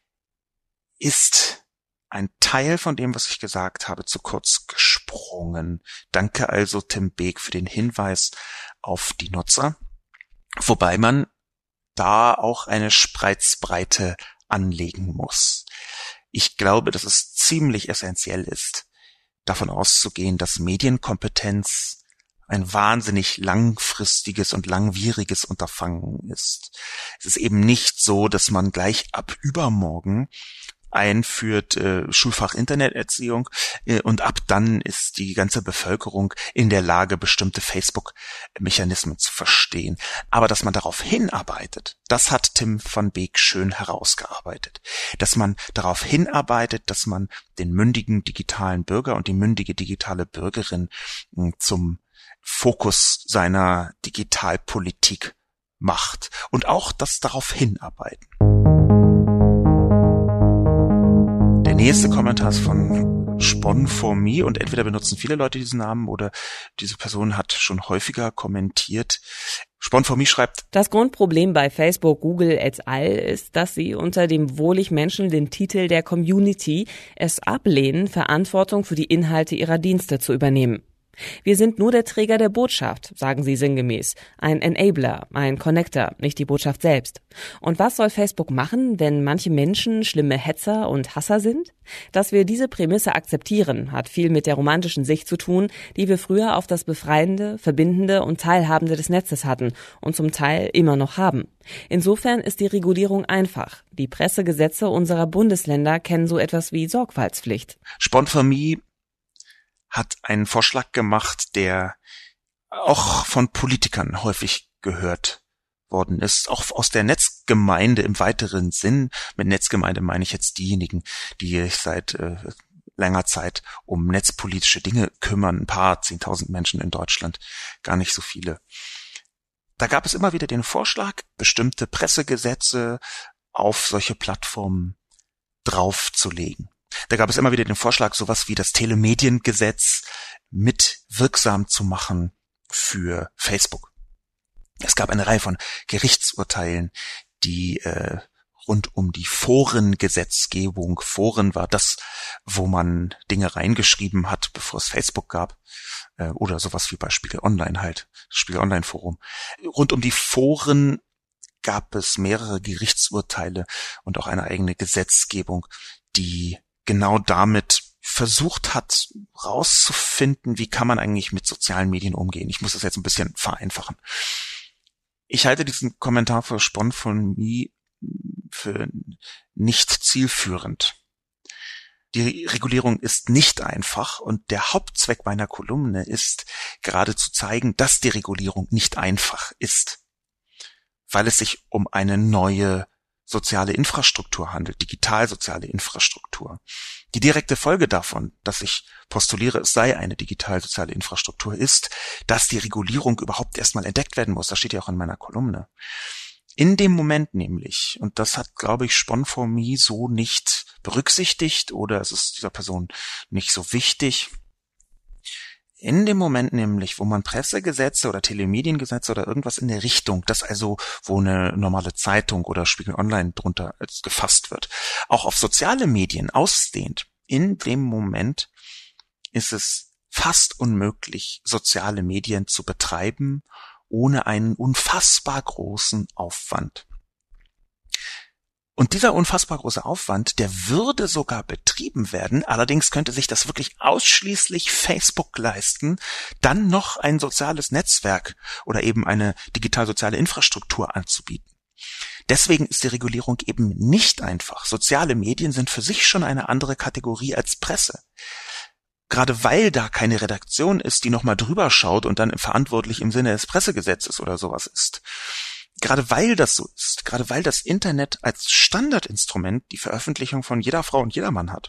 ist ein Teil von dem, was ich gesagt habe, zu kurz gesprungen. Danke also Tim Beek für den Hinweis auf die Nutzer. Wobei man da auch eine Spreizbreite anlegen muss. Ich glaube, dass es ziemlich essentiell ist, davon auszugehen, dass Medienkompetenz ein wahnsinnig langfristiges und langwieriges Unterfangen ist. Es ist eben nicht so, dass man gleich ab übermorgen einführt, äh, Schulfach Interneterziehung äh, und ab dann ist die ganze Bevölkerung in der Lage, bestimmte Facebook-Mechanismen zu verstehen. Aber dass man darauf hinarbeitet, das hat Tim van Beek schön herausgearbeitet. Dass man darauf hinarbeitet, dass man den mündigen digitalen Bürger und die mündige digitale Bürgerin äh, zum Fokus seiner Digitalpolitik macht und auch das darauf hinarbeiten nächste Kommentar ist von Spon for Me und entweder benutzen viele Leute diesen Namen oder diese Person hat schon häufiger kommentiert. Spon for Me schreibt, das Grundproblem bei Facebook, Google et al. ist, dass sie unter dem wohlig Menschen den Titel der Community es ablehnen, Verantwortung für die Inhalte ihrer Dienste zu übernehmen. Wir sind nur der Träger der Botschaft, sagen sie sinngemäß. Ein Enabler, ein Connector, nicht die Botschaft selbst. Und was soll Facebook machen, wenn manche Menschen schlimme Hetzer und Hasser sind? Dass wir diese Prämisse akzeptieren, hat viel mit der romantischen Sicht zu tun, die wir früher auf das Befreiende, Verbindende und Teilhabende des Netzes hatten und zum Teil immer noch haben. Insofern ist die Regulierung einfach. Die Pressegesetze unserer Bundesländer kennen so etwas wie Sorgfaltspflicht. Sponformie hat einen Vorschlag gemacht, der auch von Politikern häufig gehört worden ist, auch aus der Netzgemeinde im weiteren Sinn. Mit Netzgemeinde meine ich jetzt diejenigen, die sich seit äh, längerer Zeit um netzpolitische Dinge kümmern. Ein paar, zehntausend Menschen in Deutschland, gar nicht so viele. Da gab es immer wieder den Vorschlag, bestimmte Pressegesetze auf solche Plattformen draufzulegen. Da gab es immer wieder den Vorschlag, sowas wie das Telemediengesetz mit wirksam zu machen für Facebook. Es gab eine Reihe von Gerichtsurteilen, die äh, rund um die Forengesetzgebung. Foren war das, wo man Dinge reingeschrieben hat, bevor es Facebook gab. Äh, oder sowas wie bei Spiegel Online halt, Spiegel Online Forum. Rund um die Foren gab es mehrere Gerichtsurteile und auch eine eigene Gesetzgebung, die genau damit versucht hat, rauszufinden, wie kann man eigentlich mit sozialen Medien umgehen. Ich muss das jetzt ein bisschen vereinfachen. Ich halte diesen Kommentar für Spon von mir für nicht zielführend. Die Regulierung ist nicht einfach und der Hauptzweck meiner Kolumne ist gerade zu zeigen, dass die Regulierung nicht einfach ist, weil es sich um eine neue soziale Infrastruktur handelt, digital-soziale Infrastruktur. Die direkte Folge davon, dass ich postuliere, es sei eine digital-soziale Infrastruktur, ist, dass die Regulierung überhaupt erstmal entdeckt werden muss. Das steht ja auch in meiner Kolumne. In dem Moment nämlich, und das hat, glaube ich, Sponformie so nicht berücksichtigt oder es ist dieser Person nicht so wichtig, in dem Moment nämlich, wo man Pressegesetze oder Telemediengesetze oder irgendwas in der Richtung, das also, wo eine normale Zeitung oder Spiegel Online drunter gefasst wird, auch auf soziale Medien ausdehnt, in dem Moment ist es fast unmöglich, soziale Medien zu betreiben, ohne einen unfassbar großen Aufwand. Und dieser unfassbar große Aufwand, der würde sogar betrieben werden, allerdings könnte sich das wirklich ausschließlich Facebook leisten, dann noch ein soziales Netzwerk oder eben eine digital-soziale Infrastruktur anzubieten. Deswegen ist die Regulierung eben nicht einfach. Soziale Medien sind für sich schon eine andere Kategorie als Presse. Gerade weil da keine Redaktion ist, die nochmal drüber schaut und dann verantwortlich im Sinne des Pressegesetzes oder sowas ist gerade weil das so ist, gerade weil das Internet als Standardinstrument die Veröffentlichung von jeder Frau und jeder Mann hat,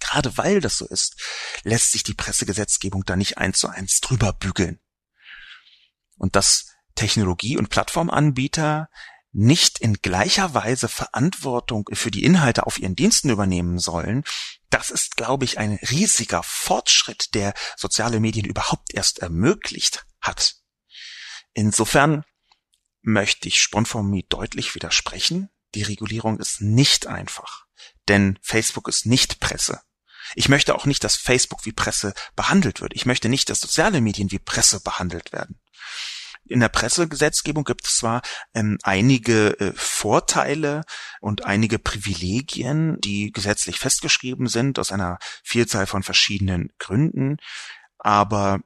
gerade weil das so ist, lässt sich die Pressegesetzgebung da nicht eins zu eins drüber bügeln. Und dass Technologie- und Plattformanbieter nicht in gleicher Weise Verantwortung für die Inhalte auf ihren Diensten übernehmen sollen, das ist, glaube ich, ein riesiger Fortschritt, der soziale Medien überhaupt erst ermöglicht hat. Insofern möchte ich Sponformie deutlich widersprechen. Die Regulierung ist nicht einfach, denn Facebook ist nicht Presse. Ich möchte auch nicht, dass Facebook wie Presse behandelt wird. Ich möchte nicht, dass soziale Medien wie Presse behandelt werden. In der Pressegesetzgebung gibt es zwar ähm, einige äh, Vorteile und einige Privilegien, die gesetzlich festgeschrieben sind aus einer Vielzahl von verschiedenen Gründen, aber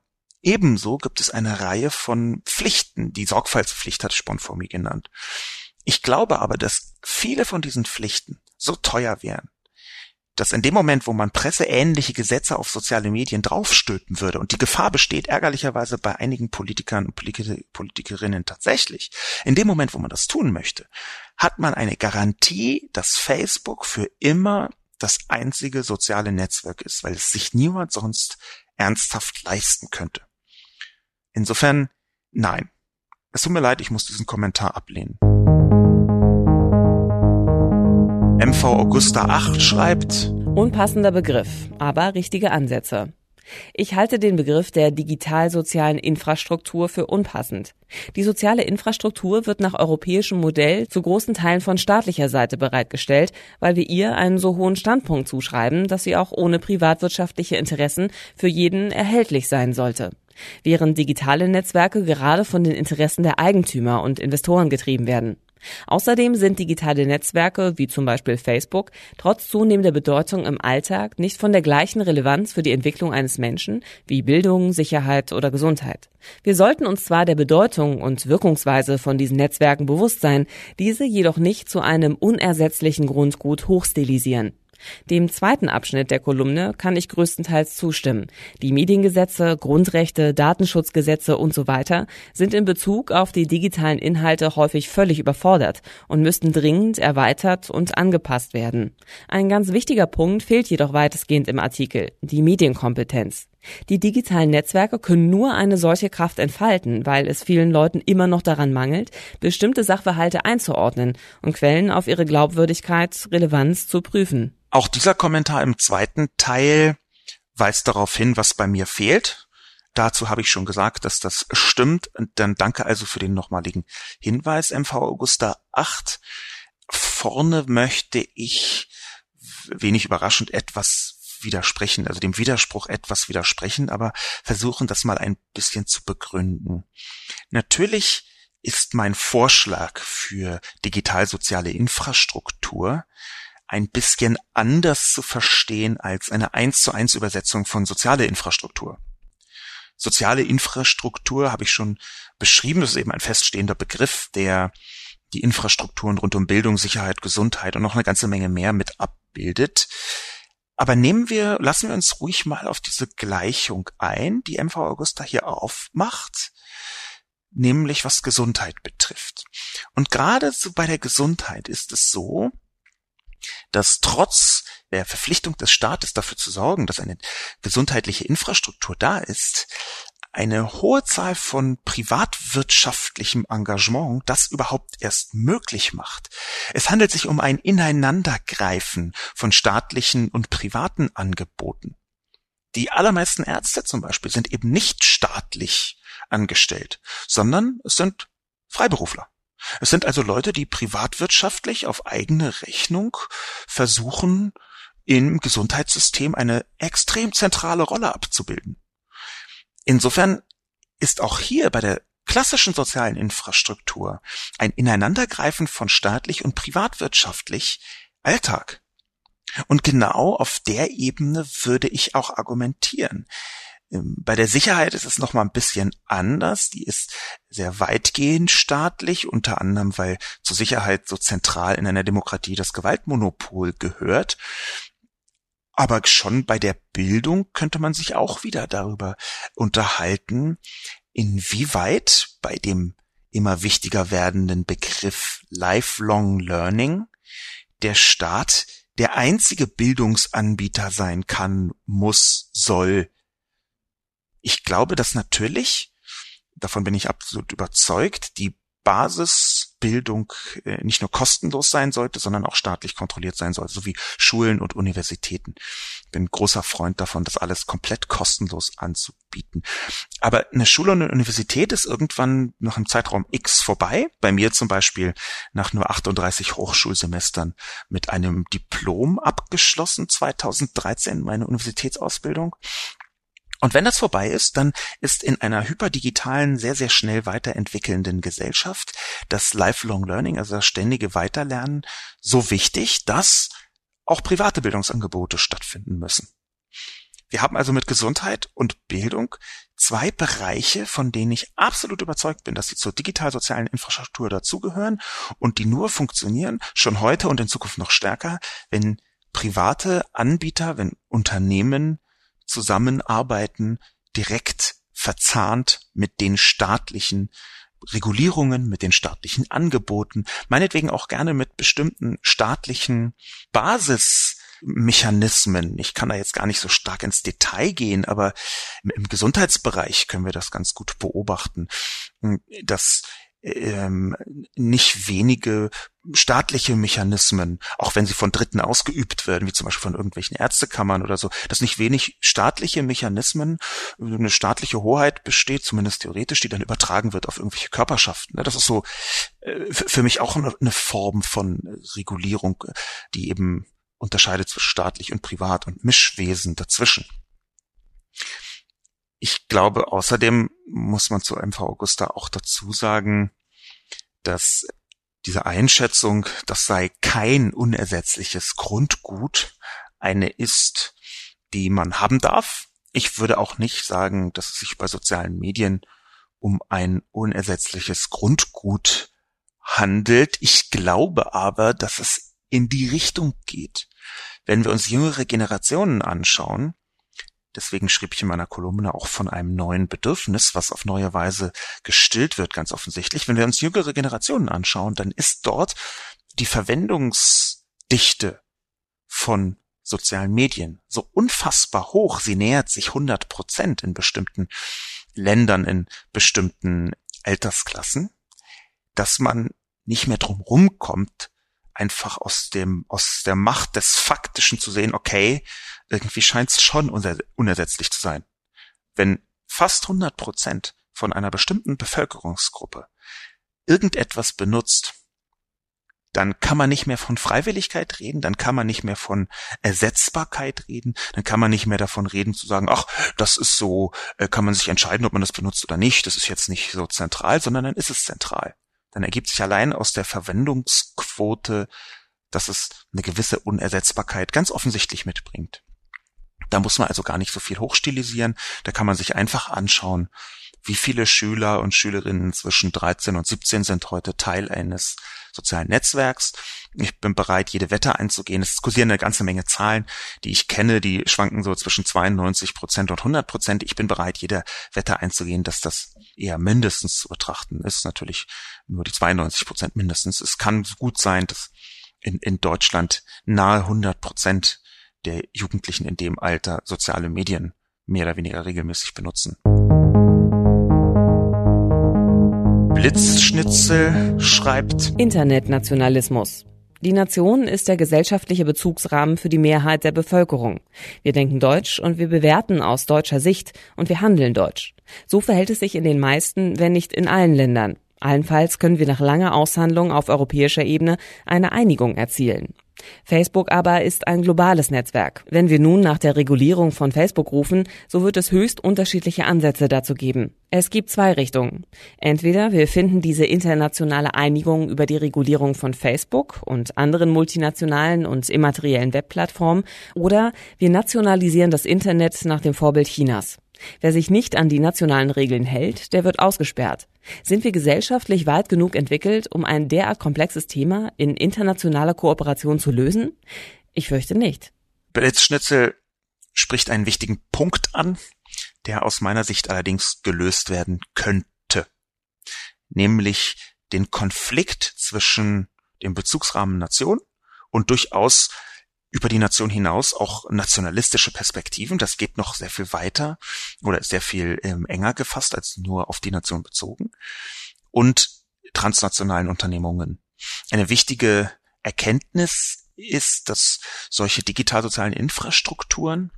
Ebenso gibt es eine Reihe von Pflichten. Die Sorgfaltspflicht hat Sponformi genannt. Ich glaube aber, dass viele von diesen Pflichten so teuer wären, dass in dem Moment, wo man presseähnliche Gesetze auf soziale Medien draufstülpen würde, und die Gefahr besteht ärgerlicherweise bei einigen Politikern und Politikerinnen tatsächlich, in dem Moment, wo man das tun möchte, hat man eine Garantie, dass Facebook für immer das einzige soziale Netzwerk ist, weil es sich niemand sonst ernsthaft leisten könnte. Insofern, nein. Es tut mir leid, ich muss diesen Kommentar ablehnen. MV Augusta 8 schreibt, Unpassender Begriff, aber richtige Ansätze. Ich halte den Begriff der digital-sozialen Infrastruktur für unpassend. Die soziale Infrastruktur wird nach europäischem Modell zu großen Teilen von staatlicher Seite bereitgestellt, weil wir ihr einen so hohen Standpunkt zuschreiben, dass sie auch ohne privatwirtschaftliche Interessen für jeden erhältlich sein sollte während digitale Netzwerke gerade von den Interessen der Eigentümer und Investoren getrieben werden. Außerdem sind digitale Netzwerke wie zum Beispiel Facebook trotz zunehmender Bedeutung im Alltag nicht von der gleichen Relevanz für die Entwicklung eines Menschen wie Bildung, Sicherheit oder Gesundheit. Wir sollten uns zwar der Bedeutung und Wirkungsweise von diesen Netzwerken bewusst sein, diese jedoch nicht zu einem unersetzlichen Grundgut hochstilisieren. Dem zweiten Abschnitt der Kolumne kann ich größtenteils zustimmen. Die Mediengesetze, Grundrechte, Datenschutzgesetze und so weiter sind in Bezug auf die digitalen Inhalte häufig völlig überfordert und müssten dringend erweitert und angepasst werden. Ein ganz wichtiger Punkt fehlt jedoch weitestgehend im Artikel, die Medienkompetenz. Die digitalen Netzwerke können nur eine solche Kraft entfalten, weil es vielen Leuten immer noch daran mangelt, bestimmte Sachverhalte einzuordnen und Quellen auf ihre Glaubwürdigkeit, Relevanz zu prüfen. Auch dieser Kommentar im zweiten Teil weist darauf hin, was bei mir fehlt. Dazu habe ich schon gesagt, dass das stimmt. Dann danke also für den nochmaligen Hinweis, MV Augusta 8. Vorne möchte ich wenig überraschend etwas widersprechen, also dem Widerspruch etwas widersprechen, aber versuchen, das mal ein bisschen zu begründen. Natürlich ist mein Vorschlag für digital-soziale Infrastruktur ein bisschen anders zu verstehen als eine eins zu eins Übersetzung von soziale Infrastruktur. Soziale Infrastruktur habe ich schon beschrieben, das ist eben ein feststehender Begriff, der die Infrastrukturen rund um Bildung, Sicherheit, Gesundheit und noch eine ganze Menge mehr mit abbildet. Aber nehmen wir, lassen wir uns ruhig mal auf diese Gleichung ein, die MV Augusta hier aufmacht, nämlich was Gesundheit betrifft. Und gerade so bei der Gesundheit ist es so, dass trotz der Verpflichtung des Staates dafür zu sorgen, dass eine gesundheitliche Infrastruktur da ist, eine hohe Zahl von privatwirtschaftlichem Engagement das überhaupt erst möglich macht. Es handelt sich um ein Ineinandergreifen von staatlichen und privaten Angeboten. Die allermeisten Ärzte zum Beispiel sind eben nicht staatlich angestellt, sondern es sind Freiberufler. Es sind also Leute, die privatwirtschaftlich auf eigene Rechnung versuchen, im Gesundheitssystem eine extrem zentrale Rolle abzubilden. Insofern ist auch hier bei der klassischen sozialen Infrastruktur ein Ineinandergreifen von staatlich und privatwirtschaftlich Alltag. Und genau auf der Ebene würde ich auch argumentieren. Ähm, bei der Sicherheit ist es noch mal ein bisschen anders. Die ist sehr weitgehend staatlich, unter anderem, weil zur Sicherheit so zentral in einer Demokratie das Gewaltmonopol gehört. Aber schon bei der Bildung könnte man sich auch wieder darüber unterhalten, inwieweit bei dem immer wichtiger werdenden Begriff Lifelong Learning der Staat der einzige Bildungsanbieter sein kann, muss, soll. Ich glaube, dass natürlich, davon bin ich absolut überzeugt, die Basisbildung äh, nicht nur kostenlos sein sollte, sondern auch staatlich kontrolliert sein sollte, sowie Schulen und Universitäten. Ich bin großer Freund davon, das alles komplett kostenlos anzubieten. Aber eine Schule und eine Universität ist irgendwann nach einem Zeitraum X vorbei. Bei mir zum Beispiel nach nur 38 Hochschulsemestern mit einem Diplom abgeschlossen, 2013 meine Universitätsausbildung. Und wenn das vorbei ist, dann ist in einer hyperdigitalen, sehr, sehr schnell weiterentwickelnden Gesellschaft das Lifelong Learning, also das ständige Weiterlernen, so wichtig, dass auch private Bildungsangebote stattfinden müssen. Wir haben also mit Gesundheit und Bildung zwei Bereiche, von denen ich absolut überzeugt bin, dass sie zur digital-sozialen Infrastruktur dazugehören und die nur funktionieren, schon heute und in Zukunft noch stärker, wenn private Anbieter, wenn Unternehmen zusammenarbeiten, direkt verzahnt mit den staatlichen Regulierungen, mit den staatlichen Angeboten, meinetwegen auch gerne mit bestimmten staatlichen Basismechanismen. Ich kann da jetzt gar nicht so stark ins Detail gehen, aber im Gesundheitsbereich können wir das ganz gut beobachten, dass ähm, nicht wenige staatliche Mechanismen, auch wenn sie von Dritten ausgeübt werden, wie zum Beispiel von irgendwelchen Ärztekammern oder so, dass nicht wenig staatliche Mechanismen, eine staatliche Hoheit besteht, zumindest theoretisch, die dann übertragen wird auf irgendwelche Körperschaften. Das ist so äh, für mich auch eine Form von Regulierung, die eben unterscheidet zwischen staatlich und privat und Mischwesen dazwischen. Ich glaube, außerdem muss man zu MV Augusta auch dazu sagen, dass diese Einschätzung, das sei kein unersetzliches Grundgut, eine ist, die man haben darf. Ich würde auch nicht sagen, dass es sich bei sozialen Medien um ein unersetzliches Grundgut handelt. Ich glaube aber, dass es in die Richtung geht. Wenn wir uns jüngere Generationen anschauen, Deswegen schrieb ich in meiner Kolumne auch von einem neuen Bedürfnis, was auf neue Weise gestillt wird, ganz offensichtlich. Wenn wir uns jüngere Generationen anschauen, dann ist dort die Verwendungsdichte von sozialen Medien so unfassbar hoch. Sie nähert sich 100 Prozent in bestimmten Ländern, in bestimmten Altersklassen, dass man nicht mehr drum rumkommt, einfach aus dem, aus der Macht des Faktischen zu sehen, okay, irgendwie scheint es schon unersetzlich zu sein. Wenn fast 100 Prozent von einer bestimmten Bevölkerungsgruppe irgendetwas benutzt, dann kann man nicht mehr von Freiwilligkeit reden, dann kann man nicht mehr von Ersetzbarkeit reden, dann kann man nicht mehr davon reden zu sagen, ach, das ist so, äh, kann man sich entscheiden, ob man das benutzt oder nicht, das ist jetzt nicht so zentral, sondern dann ist es zentral. Dann ergibt sich allein aus der Verwendungsquote, dass es eine gewisse Unersetzbarkeit ganz offensichtlich mitbringt. Da muss man also gar nicht so viel hochstilisieren, da kann man sich einfach anschauen, wie viele Schüler und Schülerinnen zwischen 13 und 17 sind heute Teil eines sozialen Netzwerks. Ich bin bereit, jede Wette einzugehen. Es kursieren eine ganze Menge Zahlen, die ich kenne, die schwanken so zwischen 92 Prozent und 100 Prozent. Ich bin bereit, jede Wette einzugehen, dass das eher mindestens zu betrachten ist. Natürlich nur die 92 Prozent mindestens. Es kann gut sein, dass in, in Deutschland nahe 100 Prozent der Jugendlichen in dem Alter soziale Medien mehr oder weniger regelmäßig benutzen. Blitzschnitzel schreibt Internetnationalismus. Die Nation ist der gesellschaftliche Bezugsrahmen für die Mehrheit der Bevölkerung. Wir denken Deutsch und wir bewerten aus deutscher Sicht und wir handeln Deutsch. So verhält es sich in den meisten, wenn nicht in allen Ländern. Allenfalls können wir nach langer Aushandlung auf europäischer Ebene eine Einigung erzielen. Facebook aber ist ein globales Netzwerk. Wenn wir nun nach der Regulierung von Facebook rufen, so wird es höchst unterschiedliche Ansätze dazu geben. Es gibt zwei Richtungen. Entweder wir finden diese internationale Einigung über die Regulierung von Facebook und anderen multinationalen und immateriellen Webplattformen oder wir nationalisieren das Internet nach dem Vorbild Chinas. Wer sich nicht an die nationalen Regeln hält, der wird ausgesperrt. Sind wir gesellschaftlich weit genug entwickelt, um ein derart komplexes Thema in internationaler Kooperation zu lösen? Ich fürchte nicht. Blitzschnitzel spricht einen wichtigen Punkt an, der aus meiner Sicht allerdings gelöst werden könnte. Nämlich den Konflikt zwischen dem Bezugsrahmen Nation und durchaus über die Nation hinaus auch nationalistische Perspektiven. Das geht noch sehr viel weiter oder sehr viel ähm, enger gefasst als nur auf die Nation bezogen. Und transnationalen Unternehmungen. Eine wichtige Erkenntnis ist, dass solche digital-sozialen Infrastrukturen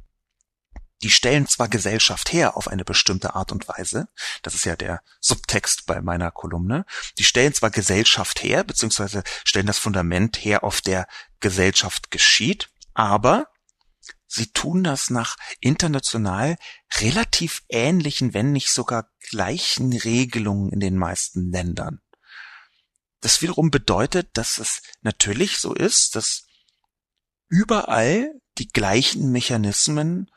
die stellen zwar Gesellschaft her auf eine bestimmte Art und Weise, das ist ja der Subtext bei meiner Kolumne, die stellen zwar Gesellschaft her, beziehungsweise stellen das Fundament her, auf der Gesellschaft geschieht, aber sie tun das nach international relativ ähnlichen, wenn nicht sogar gleichen Regelungen in den meisten Ländern. Das wiederum bedeutet, dass es natürlich so ist, dass überall die gleichen Mechanismen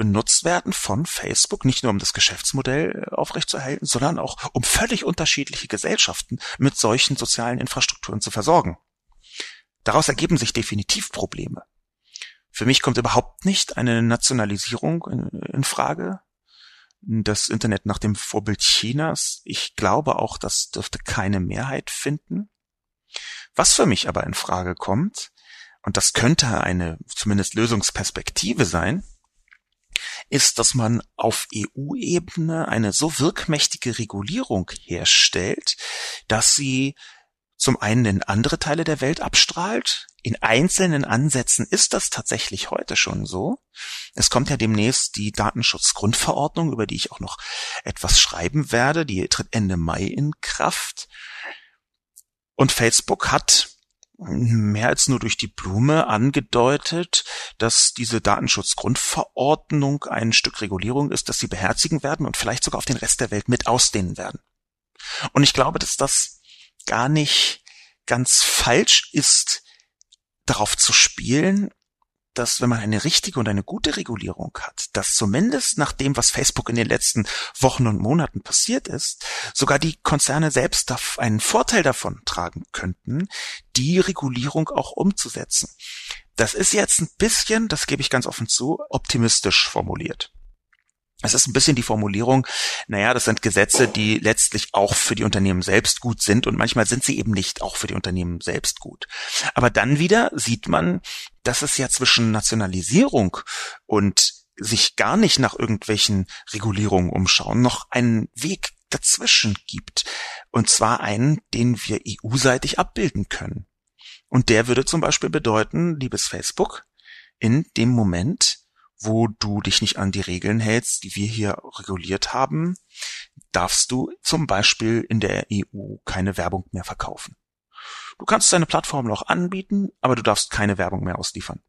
benutzt werden von Facebook, nicht nur um das Geschäftsmodell äh, aufrechtzuerhalten, sondern auch um völlig unterschiedliche Gesellschaften mit solchen sozialen Infrastrukturen zu versorgen. Daraus ergeben sich definitiv Probleme. Für mich kommt überhaupt nicht eine Nationalisierung in, in Frage. Das Internet nach dem Vorbild Chinas. Ich glaube auch, das dürfte keine Mehrheit finden. Was für mich aber in Frage kommt, und das könnte eine zumindest Lösungsperspektive sein, ist, dass man auf EU-Ebene eine so wirkmächtige Regulierung herstellt, dass sie zum einen in andere Teile der Welt abstrahlt. In einzelnen Ansätzen ist das tatsächlich heute schon so. Es kommt ja demnächst die Datenschutzgrundverordnung, über die ich auch noch etwas schreiben werde. Die tritt Ende Mai in Kraft. Und Facebook hat mehr als nur durch die Blume angedeutet, dass diese Datenschutzgrundverordnung ein Stück Regulierung ist, das sie beherzigen werden und vielleicht sogar auf den Rest der Welt mit ausdehnen werden. Und ich glaube, dass das gar nicht ganz falsch ist, darauf zu spielen, dass wenn man eine richtige und eine gute Regulierung hat, dass zumindest nach dem, was Facebook in den letzten Wochen und Monaten passiert ist, sogar die Konzerne selbst einen Vorteil davon tragen könnten, die Regulierung auch umzusetzen. Das ist jetzt ein bisschen, das gebe ich ganz offen zu, optimistisch formuliert. Es ist ein bisschen die Formulierung, naja, das sind Gesetze, die letztlich auch für die Unternehmen selbst gut sind und manchmal sind sie eben nicht auch für die Unternehmen selbst gut. Aber dann wieder sieht man, dass es ja zwischen Nationalisierung und sich gar nicht nach irgendwelchen Regulierungen umschauen, noch einen Weg dazwischen gibt. Und zwar einen, den wir EU-seitig abbilden können. Und der würde zum Beispiel bedeuten, liebes Facebook, in dem Moment, wo du dich nicht an die Regeln hältst, die wir hier reguliert haben, darfst du zum Beispiel in der EU keine Werbung mehr verkaufen. Du kannst deine Plattform noch anbieten, aber du darfst keine Werbung mehr ausliefern.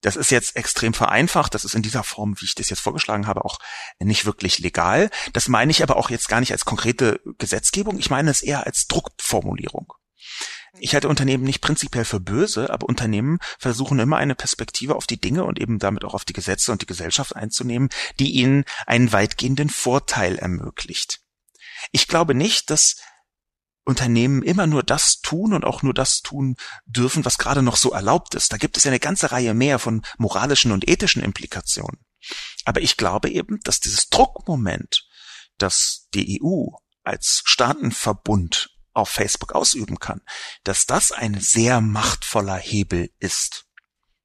Das ist jetzt extrem vereinfacht. Das ist in dieser Form, wie ich das jetzt vorgeschlagen habe, auch nicht wirklich legal. Das meine ich aber auch jetzt gar nicht als konkrete Gesetzgebung. Ich meine es eher als Druckformulierung. Ich halte Unternehmen nicht prinzipiell für böse, aber Unternehmen versuchen immer eine Perspektive auf die Dinge und eben damit auch auf die Gesetze und die Gesellschaft einzunehmen, die ihnen einen weitgehenden Vorteil ermöglicht. Ich glaube nicht, dass Unternehmen immer nur das tun und auch nur das tun dürfen, was gerade noch so erlaubt ist. Da gibt es ja eine ganze Reihe mehr von moralischen und ethischen Implikationen. Aber ich glaube eben, dass dieses Druckmoment, das die EU als Staatenverbund auf Facebook ausüben kann, dass das ein sehr machtvoller Hebel ist.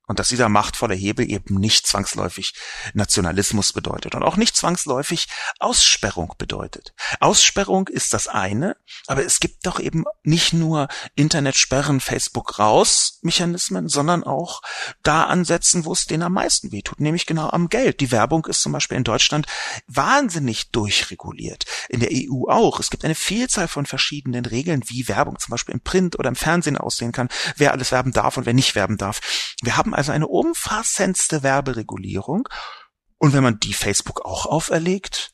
Und dass dieser machtvolle Hebel eben nicht zwangsläufig Nationalismus bedeutet und auch nicht zwangsläufig Aussperrung bedeutet. Aussperrung ist das eine, aber es gibt doch eben nicht nur Internetsperren, Facebook raus Mechanismen, sondern auch da ansetzen, wo es denen am meisten wehtut, nämlich genau am Geld. Die Werbung ist zum Beispiel in Deutschland wahnsinnig durchreguliert. In der EU auch. Es gibt eine Vielzahl von verschiedenen Regeln, wie Werbung zum Beispiel im Print oder im Fernsehen aussehen kann, wer alles werben darf und wer nicht werben darf. Wir haben also eine umfassendste Werberegulierung. Und wenn man die Facebook auch auferlegt,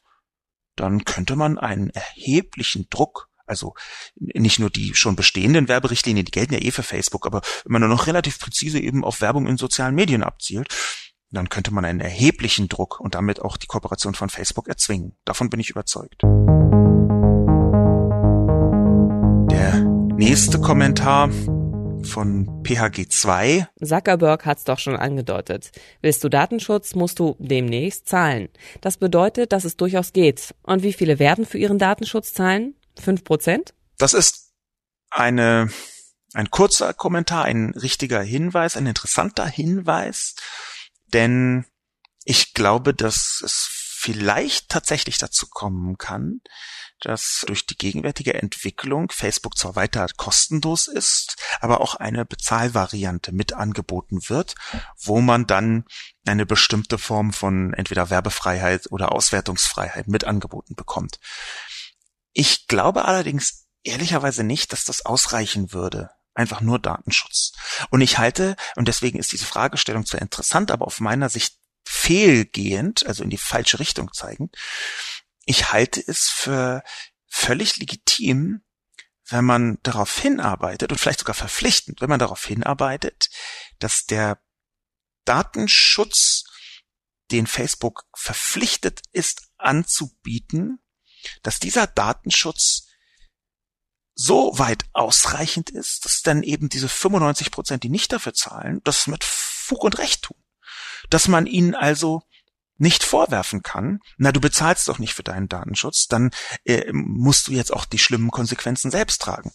dann könnte man einen erheblichen Druck also nicht nur die schon bestehenden Werberichtlinien, die gelten ja eh für Facebook, aber wenn man nur noch relativ präzise eben auf Werbung in sozialen Medien abzielt, dann könnte man einen erheblichen Druck und damit auch die Kooperation von Facebook erzwingen. Davon bin ich überzeugt. Der nächste Kommentar von PHG2. Zuckerberg hat's doch schon angedeutet. Willst du Datenschutz, musst du demnächst zahlen. Das bedeutet, dass es durchaus geht. Und wie viele werden für ihren Datenschutz zahlen? Fünf Prozent? Das ist eine, ein kurzer Kommentar, ein richtiger Hinweis, ein interessanter Hinweis, denn ich glaube, dass es vielleicht tatsächlich dazu kommen kann, dass durch die gegenwärtige Entwicklung Facebook zwar weiter kostenlos ist, aber auch eine Bezahlvariante mit angeboten wird, wo man dann eine bestimmte Form von entweder Werbefreiheit oder Auswertungsfreiheit mit angeboten bekommt. Ich glaube allerdings ehrlicherweise nicht, dass das ausreichen würde. Einfach nur Datenschutz. Und ich halte, und deswegen ist diese Fragestellung zwar interessant, aber auf meiner Sicht fehlgehend, also in die falsche Richtung zeigend, ich halte es für völlig legitim, wenn man darauf hinarbeitet und vielleicht sogar verpflichtend, wenn man darauf hinarbeitet, dass der Datenschutz, den Facebook verpflichtet ist anzubieten, dass dieser Datenschutz so weit ausreichend ist, dass dann eben diese 95 Prozent, die nicht dafür zahlen, das mit Fug und Recht tun. Dass man ihnen also nicht vorwerfen kann, na, du bezahlst doch nicht für deinen Datenschutz, dann äh, musst du jetzt auch die schlimmen Konsequenzen selbst tragen.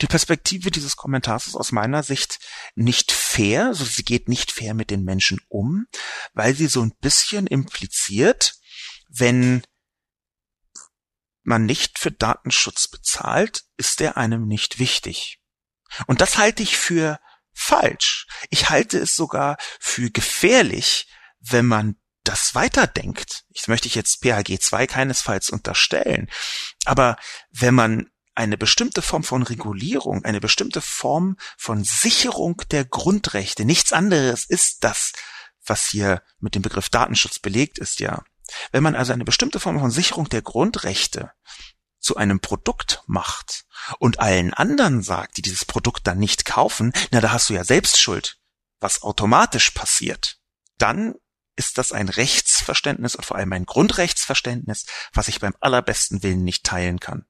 Die Perspektive dieses Kommentars ist aus meiner Sicht nicht fair, also sie geht nicht fair mit den Menschen um, weil sie so ein bisschen impliziert, wenn man nicht für Datenschutz bezahlt, ist der einem nicht wichtig. Und das halte ich für falsch. Ich halte es sogar für gefährlich, wenn man das weiterdenkt, ich möchte ich jetzt PHG 2 keinesfalls unterstellen, aber wenn man eine bestimmte Form von Regulierung, eine bestimmte Form von Sicherung der Grundrechte, nichts anderes ist das, was hier mit dem Begriff Datenschutz belegt ist, ja. Wenn man also eine bestimmte Form von Sicherung der Grundrechte zu einem Produkt macht und allen anderen sagt, die dieses Produkt dann nicht kaufen, na, da hast du ja selbst Schuld, was automatisch passiert, dann ist das ein Rechtsverständnis und vor allem ein Grundrechtsverständnis, was ich beim allerbesten Willen nicht teilen kann.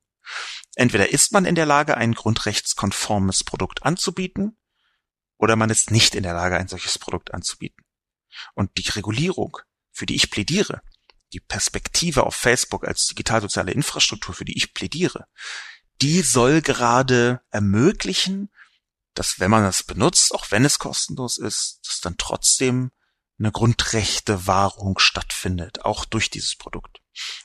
Entweder ist man in der Lage, ein grundrechtskonformes Produkt anzubieten, oder man ist nicht in der Lage, ein solches Produkt anzubieten. Und die Regulierung, für die ich plädiere, die Perspektive auf Facebook als digitalsoziale Infrastruktur, für die ich plädiere, die soll gerade ermöglichen, dass wenn man das benutzt, auch wenn es kostenlos ist, dass dann trotzdem eine Grundrechtewahrung stattfindet, auch durch dieses Produkt.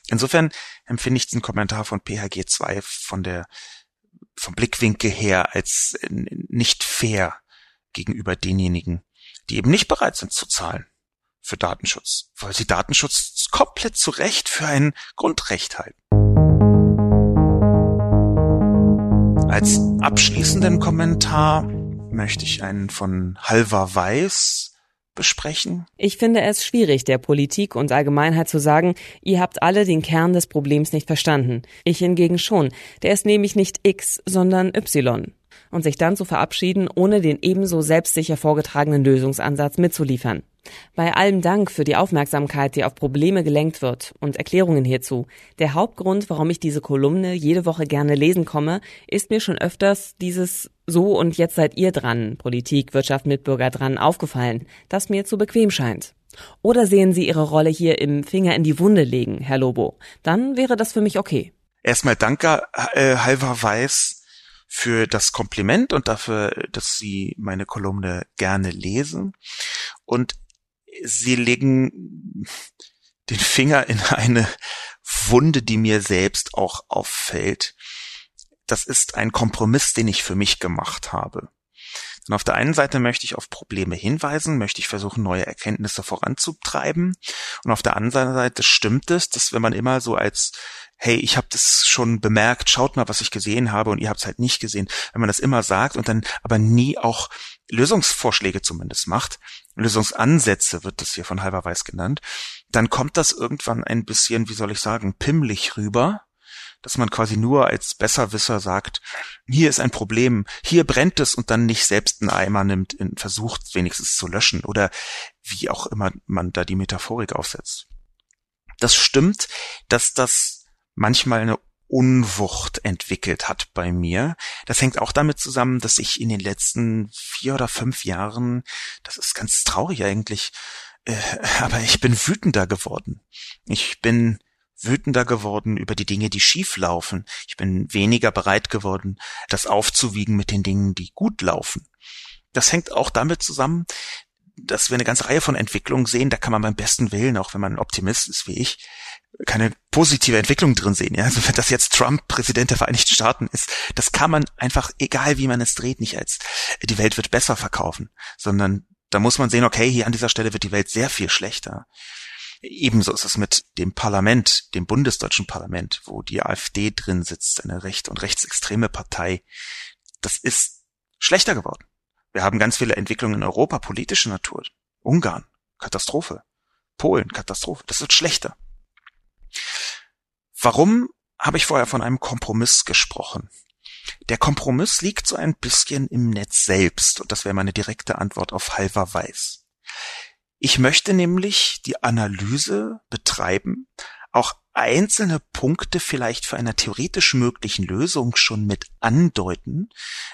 Insofern empfinde ich diesen Kommentar von PHG 2 von der, vom Blickwinkel her als nicht fair gegenüber denjenigen, die eben nicht bereit sind zu zahlen für Datenschutz, weil sie Datenschutz komplett zu Recht für ein Grundrecht halten. Als abschließenden Kommentar möchte ich einen von Halva Weiß besprechen? Ich finde es schwierig, der Politik und Allgemeinheit zu sagen, ihr habt alle den Kern des Problems nicht verstanden. Ich hingegen schon. Der ist nämlich nicht X, sondern Y. Und sich dann zu verabschieden, ohne den ebenso selbstsicher vorgetragenen Lösungsansatz mitzuliefern. Bei allem Dank für die Aufmerksamkeit, die auf Probleme gelenkt wird und Erklärungen hierzu. Der Hauptgrund, warum ich diese Kolumne jede Woche gerne lesen komme, ist mir schon öfters dieses so und jetzt seid ihr dran, Politik, Wirtschaft, Mitbürger dran aufgefallen, das mir zu bequem scheint. Oder sehen Sie Ihre Rolle hier im Finger in die Wunde legen, Herr Lobo? Dann wäre das für mich okay. Erstmal danke, äh, Halver Weiß, für das Kompliment und dafür, dass Sie meine Kolumne gerne lesen. Und sie legen den Finger in eine Wunde, die mir selbst auch auffällt. Das ist ein Kompromiss, den ich für mich gemacht habe. Denn auf der einen Seite möchte ich auf Probleme hinweisen, möchte ich versuchen, neue Erkenntnisse voranzutreiben. Und auf der anderen Seite stimmt es, dass wenn man immer so als hey, ich habe das schon bemerkt, schaut mal, was ich gesehen habe und ihr habt es halt nicht gesehen. Wenn man das immer sagt und dann aber nie auch Lösungsvorschläge zumindest macht, Lösungsansätze wird das hier von halber weiß genannt, dann kommt das irgendwann ein bisschen, wie soll ich sagen, pimmlich rüber, dass man quasi nur als Besserwisser sagt, hier ist ein Problem, hier brennt es und dann nicht selbst einen Eimer nimmt, und versucht wenigstens zu löschen oder wie auch immer man da die Metaphorik aufsetzt. Das stimmt, dass das manchmal eine Unwucht entwickelt hat bei mir. Das hängt auch damit zusammen, dass ich in den letzten vier oder fünf Jahren, das ist ganz traurig eigentlich, äh, <laughs> aber ich bin wütender geworden. Ich bin wütender geworden über die Dinge, die schief laufen. Ich bin weniger bereit geworden, das aufzuwiegen mit den Dingen, die gut laufen. Das hängt auch damit zusammen, dass wir eine ganze Reihe von Entwicklungen sehen, da kann man beim besten Willen, auch wenn man ein Optimist ist wie ich, keine positive Entwicklung drin sehen. Ja? Also wenn das jetzt Trump Präsident der Vereinigten Staaten ist, das kann man einfach, egal wie man es dreht, nicht als die Welt wird besser verkaufen, sondern da muss man sehen, okay, hier an dieser Stelle wird die Welt sehr viel schlechter. Ebenso ist es mit dem Parlament, dem bundesdeutschen Parlament, wo die AfD drin sitzt, eine recht und rechtsextreme Partei. Das ist schlechter geworden. Wir haben ganz viele Entwicklungen in Europa politischer Natur. Ungarn, Katastrophe. Polen, Katastrophe. Das wird schlechter. Warum habe ich vorher von einem Kompromiss gesprochen? Der Kompromiss liegt so ein bisschen im Netz selbst und das wäre meine direkte Antwort auf Halver Weiß. Ich möchte nämlich die Analyse betreiben, auch einzelne Punkte vielleicht für einer theoretisch möglichen Lösung schon mit andeuten.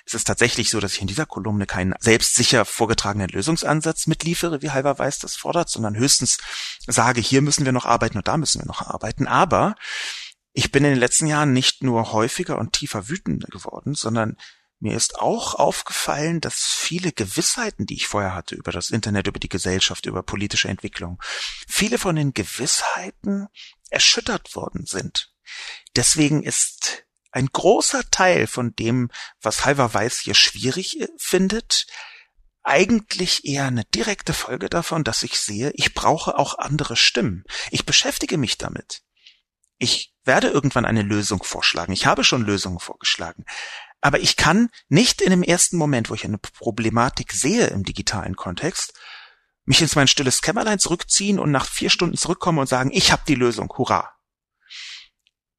Es ist tatsächlich so, dass ich in dieser Kolumne keinen selbstsicher vorgetragenen Lösungsansatz mitliefere, wie Halber Weiß das fordert, sondern höchstens sage, hier müssen wir noch arbeiten und da müssen wir noch arbeiten. Aber ich bin in den letzten Jahren nicht nur häufiger und tiefer wütend geworden, sondern mir ist auch aufgefallen, dass viele Gewissheiten, die ich vorher hatte über das Internet, über die Gesellschaft, über politische Entwicklung, viele von den Gewissheiten erschüttert worden sind. Deswegen ist ein großer Teil von dem, was Halver Weiß hier schwierig äh, findet, eigentlich eher eine direkte Folge davon, dass ich sehe, ich brauche auch andere Stimmen. Ich beschäftige mich damit. Ich werde irgendwann eine Lösung vorschlagen. Ich habe schon Lösungen vorgeschlagen. Aber ich kann nicht in dem ersten Moment, wo ich eine Problematik sehe im digitalen Kontext, mich ins mein stilles Kämmerlein zurückziehen und nach vier Stunden zurückkommen und sagen, ich habe die Lösung, hurra.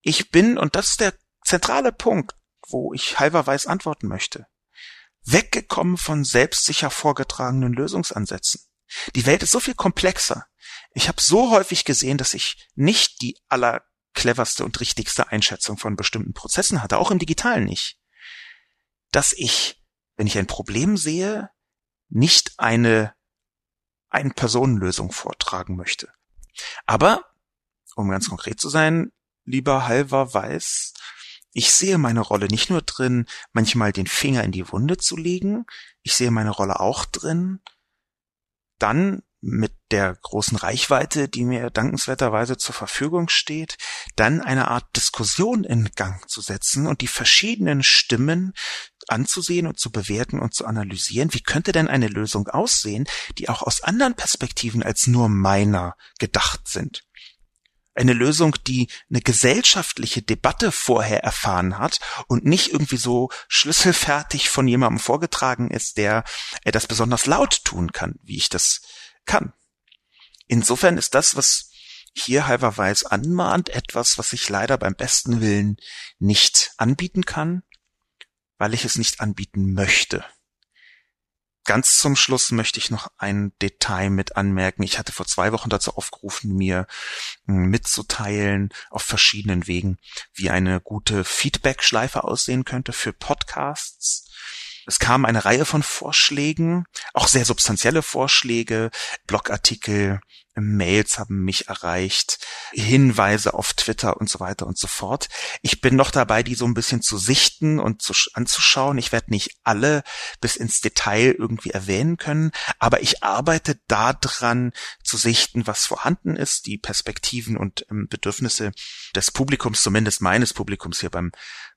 Ich bin, und das ist der zentrale Punkt, wo ich halberweis antworten möchte, weggekommen von selbstsicher vorgetragenen Lösungsansätzen. Die Welt ist so viel komplexer. Ich habe so häufig gesehen, dass ich nicht die allercleverste und richtigste Einschätzung von bestimmten Prozessen hatte, auch im digitalen nicht. Dass ich, wenn ich ein Problem sehe, nicht eine ein-Personen-Lösung vortragen möchte. Aber, um ganz konkret zu sein, lieber Halver Weiß, ich sehe meine Rolle nicht nur drin, manchmal den Finger in die Wunde zu legen, ich sehe meine Rolle auch drin, dann mit der großen Reichweite, die mir dankenswerterweise zur Verfügung steht, dann eine Art Diskussion in Gang zu setzen und die verschiedenen Stimmen anzusehen und zu bewerten und zu analysieren. Wie könnte denn eine Lösung aussehen, die auch aus anderen Perspektiven als nur meiner gedacht sind? Eine Lösung, die eine gesellschaftliche Debatte vorher erfahren hat und nicht irgendwie so schlüsselfertig von jemandem vorgetragen ist, der das besonders laut tun kann, wie ich das kann. Insofern ist das, was hier halber weiß anmahnt, etwas, was ich leider beim besten Willen nicht anbieten kann, weil ich es nicht anbieten möchte. Ganz zum Schluss möchte ich noch ein Detail mit anmerken. Ich hatte vor zwei Wochen dazu aufgerufen, mir hm, mitzuteilen auf verschiedenen Wegen, wie eine gute Feedback-Schleife aussehen könnte für Podcasts. Es kam eine Reihe von Vorschlägen, auch sehr substanzielle Vorschläge, Blogartikel, Mails haben mich erreicht, Hinweise auf Twitter und so weiter und so fort. Ich bin noch dabei, die so ein bisschen zu sichten und zu, anzuschauen. Ich werde nicht alle bis ins Detail irgendwie erwähnen können, aber ich arbeite daran zu sichten, was vorhanden ist, die Perspektiven und ähm, Bedürfnisse des Publikums, zumindest meines Publikums hier beim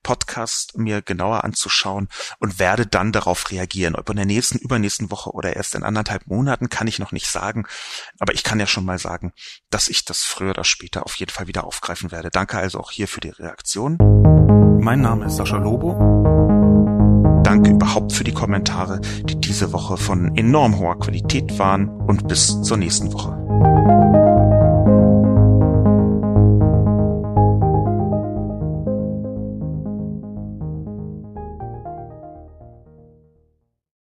Podcast mir genauer anzuschauen und werde dann darauf reagieren. Ob in der nächsten, übernächsten Woche oder erst in anderthalb Monaten, kann ich noch nicht sagen. Aber ich kann ja schon mal sagen, dass ich das früher oder später auf jeden Fall wieder aufgreifen werde. Danke also auch hier für die Reaktion. Mein Name ist Sascha Lobo. Danke überhaupt für die Kommentare, die diese Woche von enorm hoher Qualität waren und bis zur nächsten Woche.